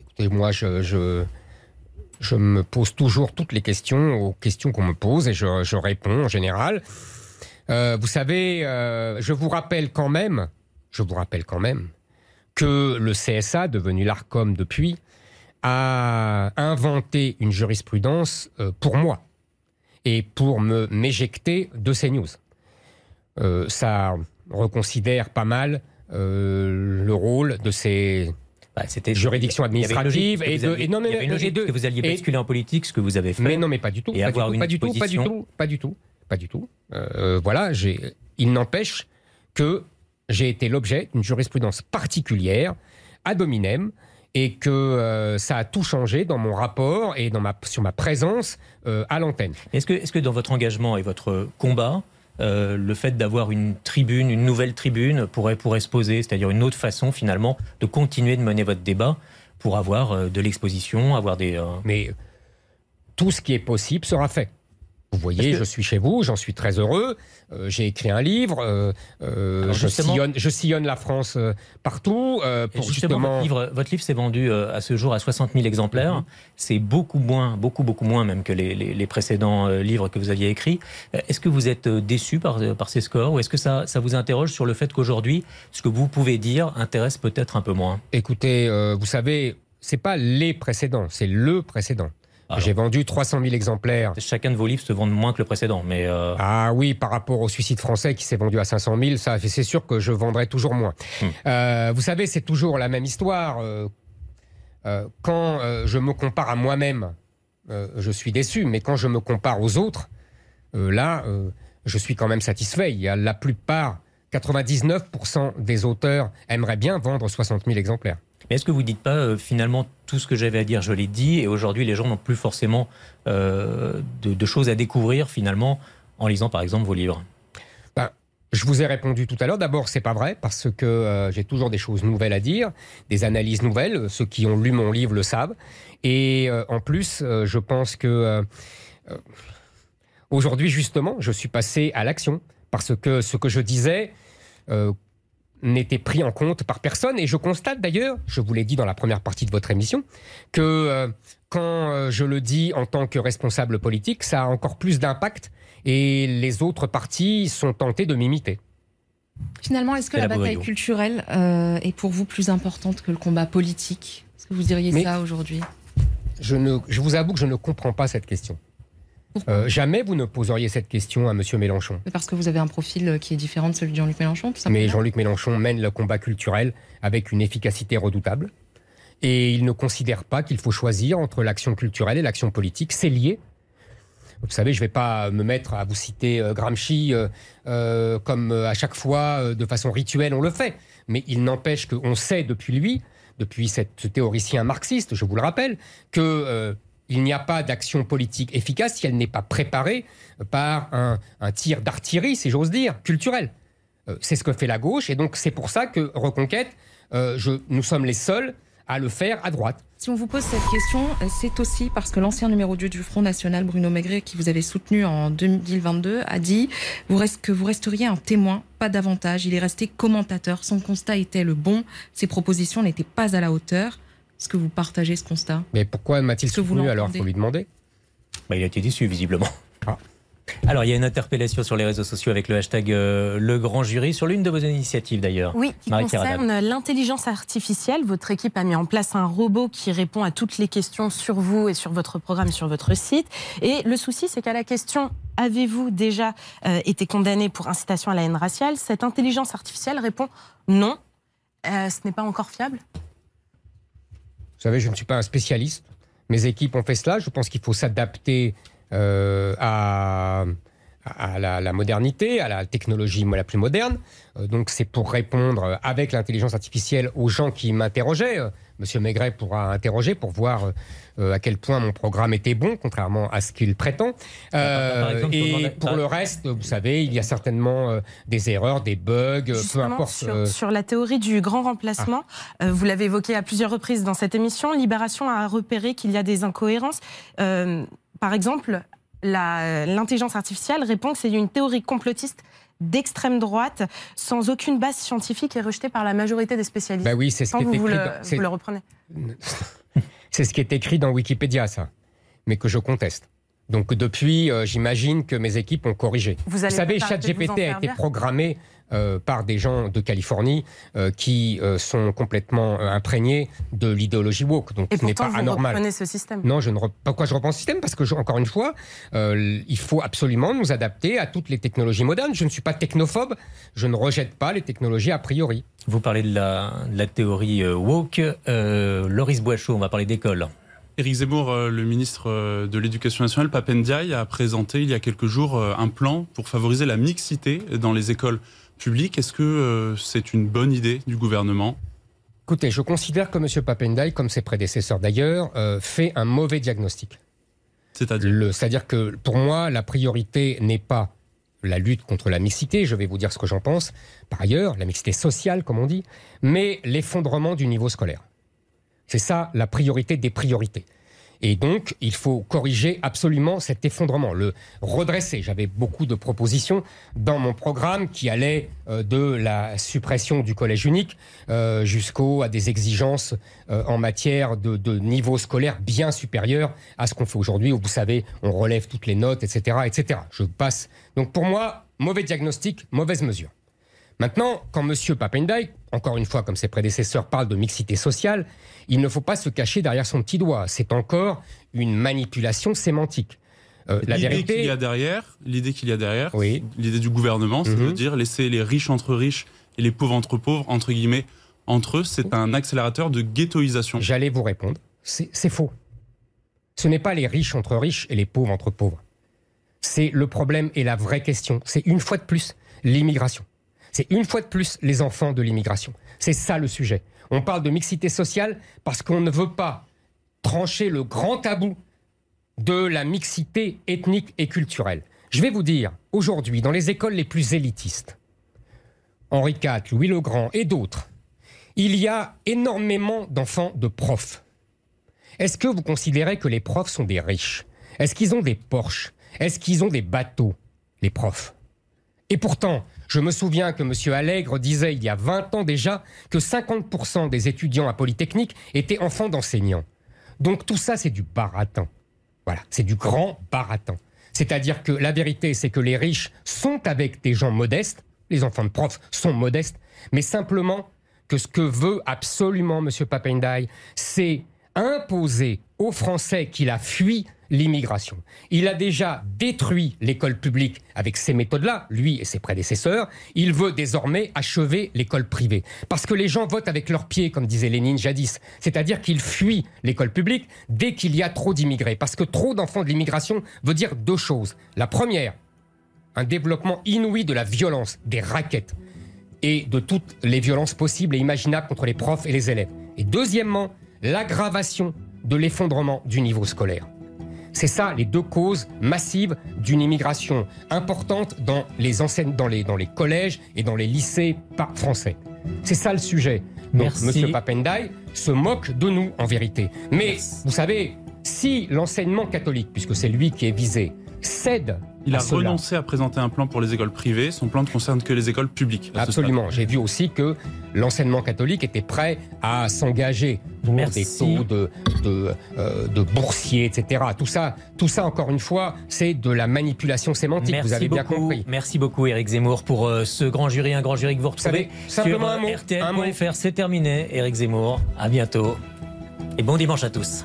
B: Écoutez, moi, je, je, me pose toujours toutes les questions aux questions qu'on me pose et je, réponds en général. Euh, vous savez, euh, je vous rappelle quand même, je vous rappelle quand même que le CSA, devenu l'ARCOM depuis, a inventé une jurisprudence euh, pour moi et pour me m'éjecter de ces news. Euh, ça reconsidère pas mal euh, le rôle de ces bah, juridictions administratives
A: et, de, et non mais que vous alliez basculer en politique, ce que vous avez fait.
B: Mais non, mais pas du tout. Et pas, avoir du, tout, pas du tout, pas du tout, pas du tout, pas du tout. voilà, il n'empêche que j'ai été l'objet d'une jurisprudence particulière, ad hominem, et que euh, ça a tout changé dans mon rapport et dans ma, sur ma présence euh, à l'antenne.
A: Est-ce que, est que dans votre engagement et votre combat, euh, le fait d'avoir une tribune, une nouvelle tribune, pourrait, pourrait se poser, c'est-à-dire une autre façon finalement de continuer de mener votre débat pour avoir de l'exposition, avoir des...
B: Mais tout ce qui est possible sera fait. Vous voyez, je suis chez vous, j'en suis très heureux. Euh, j'ai écrit un livre, euh, euh, je, sillonne, je, sillonne, la France partout.
A: pour justement, Votre livre, votre livre s'est vendu à ce jour à 60 000 exemplaires. Mhm. C'est beaucoup moins, beaucoup, beaucoup moins même que les, les, précédents livres que vous aviez écrits. Est-ce que vous êtes déçu par, par ces scores ou est-ce que ça, ça vous interroge sur le fait qu'aujourd'hui, ce que vous pouvez dire intéresse peut-être un peu moins?
B: Écoutez, vous savez, c'est pas les précédents, c'est le précédent. J'ai vendu 300 000 exemplaires.
A: Chacun de vos livres se vend moins que le précédent, mais... Euh,
B: ah oui, par rapport au suicide français qui s'est vendu à 500 000, ça, c'est sûr que je vendrai toujours moins. Hmm. Euh, vous savez, c'est toujours la même histoire. Euh, quand je me compare à moi-même, je suis déçu, mais quand je me compare aux autres, là, je suis quand même satisfait. Il y a la plupart, 99% des auteurs aimeraient bien vendre 60 000 exemplaires.
A: Mais est-ce que vous ne dites pas, euh, finalement, tout ce que j'avais à dire, je l'ai dit, et aujourd'hui, les gens n'ont plus forcément euh, de, choses à découvrir, finalement, en lisant, par exemple, vos livres?
B: Ben, je vous ai répondu tout à l'heure. D'abord, c'est pas vrai parce que euh, j'ai toujours des choses nouvelles à dire, des analyses nouvelles. Ceux qui ont lu mon livre le savent. Et en plus, je pense que aujourd'hui, justement, je suis passé à l'action parce que ce que je disais n'était pris en compte par personne. Et je constate d'ailleurs, je vous l'ai dit dans la première partie de votre émission, que euh, quand euh, je le dis en tant que responsable politique, ça a encore plus d'impact et les autres partis sont tentés de m'imiter.
C: Finalement, est-ce que la, bataille culturelle euh, est pour vous plus importante que le combat politique? Est-ce que vous diriez ça aujourd'hui?
B: je, ne, je vous avoue que je ne comprends pas cette question. Euh, jamais vous ne poseriez cette question à M. Mélenchon.
C: Parce que vous avez un profil qui est différent de celui de Jean-Luc Mélenchon, tout
B: Mais Jean-Luc Mélenchon mène le combat culturel avec une efficacité redoutable. Et il ne considère pas qu'il faut choisir entre l'action culturelle et l'action politique. C'est lié. Vous savez, je ne vais pas me mettre à vous citer euh, Gramsci euh, comme à chaque fois, de façon rituelle, on le fait. Mais il n'empêche qu'on sait depuis lui, depuis cette, ce théoricien marxiste, je vous le rappelle, que il n'y a pas d'action politique efficace si elle n'est pas préparée par un, tir d'artillerie, si j'ose dire, culturel. Euh, c'est ce que fait la gauche, et donc c'est pour ça que Reconquête, euh, nous sommes les seuls à le faire à droite.
C: Si on vous pose cette question, c'est aussi parce que l'ancien numéro 2 du Front National, Bruno Maigret, qui vous avait soutenu en 2022, a dit que vous resteriez un témoin, pas davantage. Il est resté commentateur. Son constat était le bon. Ses propositions n'étaient pas à la hauteur. Est-ce que vous partagez ce constat
B: Mais pourquoi m'a-t-il soutenu alors Il faut lui demander.
A: Bah, il a été déçu, visiblement. Ah. Alors, il y a une interpellation sur les réseaux sociaux avec le hashtag euh, Le Grand Jury, sur l'une de vos initiatives d'ailleurs.
E: Oui, qui concerne l'intelligence artificielle. Votre équipe a mis en place un robot qui répond à toutes les questions sur vous et sur votre programme, sur votre site. Et le souci, c'est qu'à la question Avez-vous déjà euh, été condamné pour incitation à la haine raciale Cette intelligence artificielle répond Non. Euh, ce n'est pas encore fiable
B: vous savez, je ne suis pas un spécialiste. Mes équipes ont fait cela. Je pense qu'il faut s'adapter euh, à, à la, modernité, à la technologie la plus moderne. Euh, donc c'est pour répondre avec l'intelligence artificielle aux gens qui m'interrogeaient. Euh, Monsieur Maigret pourra interroger pour voir à quel point mon programme était bon, contrairement à ce qu'il prétend. et pour le reste, vous savez, il y a certainement des erreurs, des bugs, peu importe.
E: Sur, la théorie du grand remplacement, ah. vous l'avez évoqué à plusieurs reprises dans cette émission, Libération a repéré qu'il y a des incohérences. par exemple, l'intelligence artificielle répond que c'est une théorie complotiste d'extrême droite, sans aucune base scientifique et rejetée par la majorité des spécialistes.
B: Bah oui, c'est ce qui est
E: vous,
B: écrit.
E: Vous le, vous le reprenez.
B: c'est ce qui est écrit dans Wikipédia, ça, mais que je conteste. Donc depuis, euh, j'imagine que mes équipes ont corrigé.
E: Vous, vous
B: savez, ChatGPT a été programmé euh, par des gens de Californie euh, qui euh, sont complètement imprégnés de l'idéologie woke. Donc,
E: Et ce n'est pas vous anormal. reprenez ce système
B: Non, je ne pourquoi je reprends ce système? Parce que, encore une fois, il faut absolument nous adapter à toutes les technologies modernes. Je ne suis pas technophobe, je ne rejette pas les technologies a priori.
A: Vous parlez de la, la théorie woke. Loris Boischaud, on va parler d'école.
D: Éric Zemmour, le ministre de l'Éducation nationale, Papendiaï, a présenté il y a quelques jours un plan pour favoriser la mixité dans les écoles public. Est-ce que euh, c'est une bonne idée du gouvernement?
B: Écoutez, je considère que M. Papendai, comme ses prédécesseurs d'ailleurs, euh, fait un mauvais diagnostic.
D: C'est-à-dire?
B: C'est-à-dire que pour moi, la priorité n'est pas la lutte contre la mixité, je vais vous dire ce que j'en pense, par ailleurs, la mixité sociale, comme on dit, mais l'effondrement du niveau scolaire. C'est ça la priorité des priorités. Et donc, il faut corriger absolument cet effondrement, le redresser. J'avais beaucoup de propositions dans mon programme qui allaient euh, de la suppression du collège unique euh, jusqu'au à des exigences euh, en matière de, de, niveau scolaire bien supérieur à ce qu'on fait aujourd'hui, où vous savez, on relève toutes les notes, etc., etc. Je passe. Donc pour moi, mauvais diagnostic, mauvaise mesure. Maintenant, quand M. Papendai, encore une fois, comme ses prédécesseurs, parle de mixité sociale, il ne faut pas se cacher derrière son petit doigt. C'est encore une manipulation sémantique.
D: Euh, l'idée qu'il y a derrière, l'idée qu'il y a derrière,
B: oui.
D: l'idée du gouvernement, c'est de
B: Mhm.
D: dire laisser les riches entre riches et les pauvres entre pauvres, entre guillemets, entre eux. C'est un accélérateur de ghettoisation.
B: J'allais vous répondre. C'est faux. Ce n'est pas les riches entre riches et les pauvres entre pauvres. C'est le problème et la vraie question. C'est une fois de plus l'immigration. C'est une fois de plus les enfants de l'immigration. C'est ça le sujet. On parle de mixité sociale parce qu'on ne veut pas trancher le grand tabou de la mixité ethnique et culturelle. Je vais vous dire, aujourd'hui, dans les écoles les plus élitistes, Henri IV, Louis le Grand et d'autres, il y a énormément d'enfants de profs. Est-ce que vous considérez que les profs sont des riches? Est-ce qu'ils ont des Porsche? Est-ce qu'ils ont des bateaux, les profs? Et pourtant, je me souviens que M. Allègre disait il y a 20 ans déjà que 50% des étudiants à Polytechnique étaient enfants d'enseignants. Donc tout ça, c'est du baratin. Voilà, c'est du grand baratin. C'est-à-dire que la vérité, c'est que les riches sont avec des gens modestes, les enfants de profs sont modestes, mais simplement que ce que veut absolument M. Papendai, c'est imposer aux Français qu'il a fui l'immigration. Il a déjà détruit l'école publique avec ces méthodes-là, lui et ses prédécesseurs. Il veut désormais achever l'école privée. Parce que les gens votent avec leurs pieds, comme disait Lénine jadis. C'est-à-dire qu'ils fuient l'école publique dès qu'il y a trop d'immigrés. Parce que trop d'enfants de l'immigration veut dire deux choses. La première, un développement inouï de la violence, des raquettes et de toutes les violences possibles et imaginables contre les profs et les élèves. Et deuxièmement, l'aggravation de l'effondrement du niveau scolaire. C'est ça les deux causes massives d'une immigration importante dans les enseignes, dans les, dans les collèges et dans les lycées par- français. C'est ça le sujet. Donc. M. Papendai se moque de nous, en vérité. Mais,
A: Merci.
B: vous savez, si l'enseignement catholique, puisque c'est lui qui est visé, cède
D: Il
B: à
D: a
B: cela,
D: renoncé à présenter un plan pour les écoles privées. Son plan ne concerne que les écoles publiques.
B: Absolument. J'ai vu aussi que l'enseignement catholique était prêt à s'engager pour
A: Merci.
B: des taux de, de, euh, de boursiers, etc. Tout ça, tout ça, encore une fois, c'est de la manipulation sémantique.
A: Merci
B: vous avez bien
A: beaucoup.
B: compris.
A: Merci beaucoup, Éric Zemmour, pour euh, ce grand jury, un grand jury que vous retrouvez
B: savez, simplement
A: sur RTL.fr. C'est terminé. Éric Zemmour, à bientôt. Et bon dimanche à tous.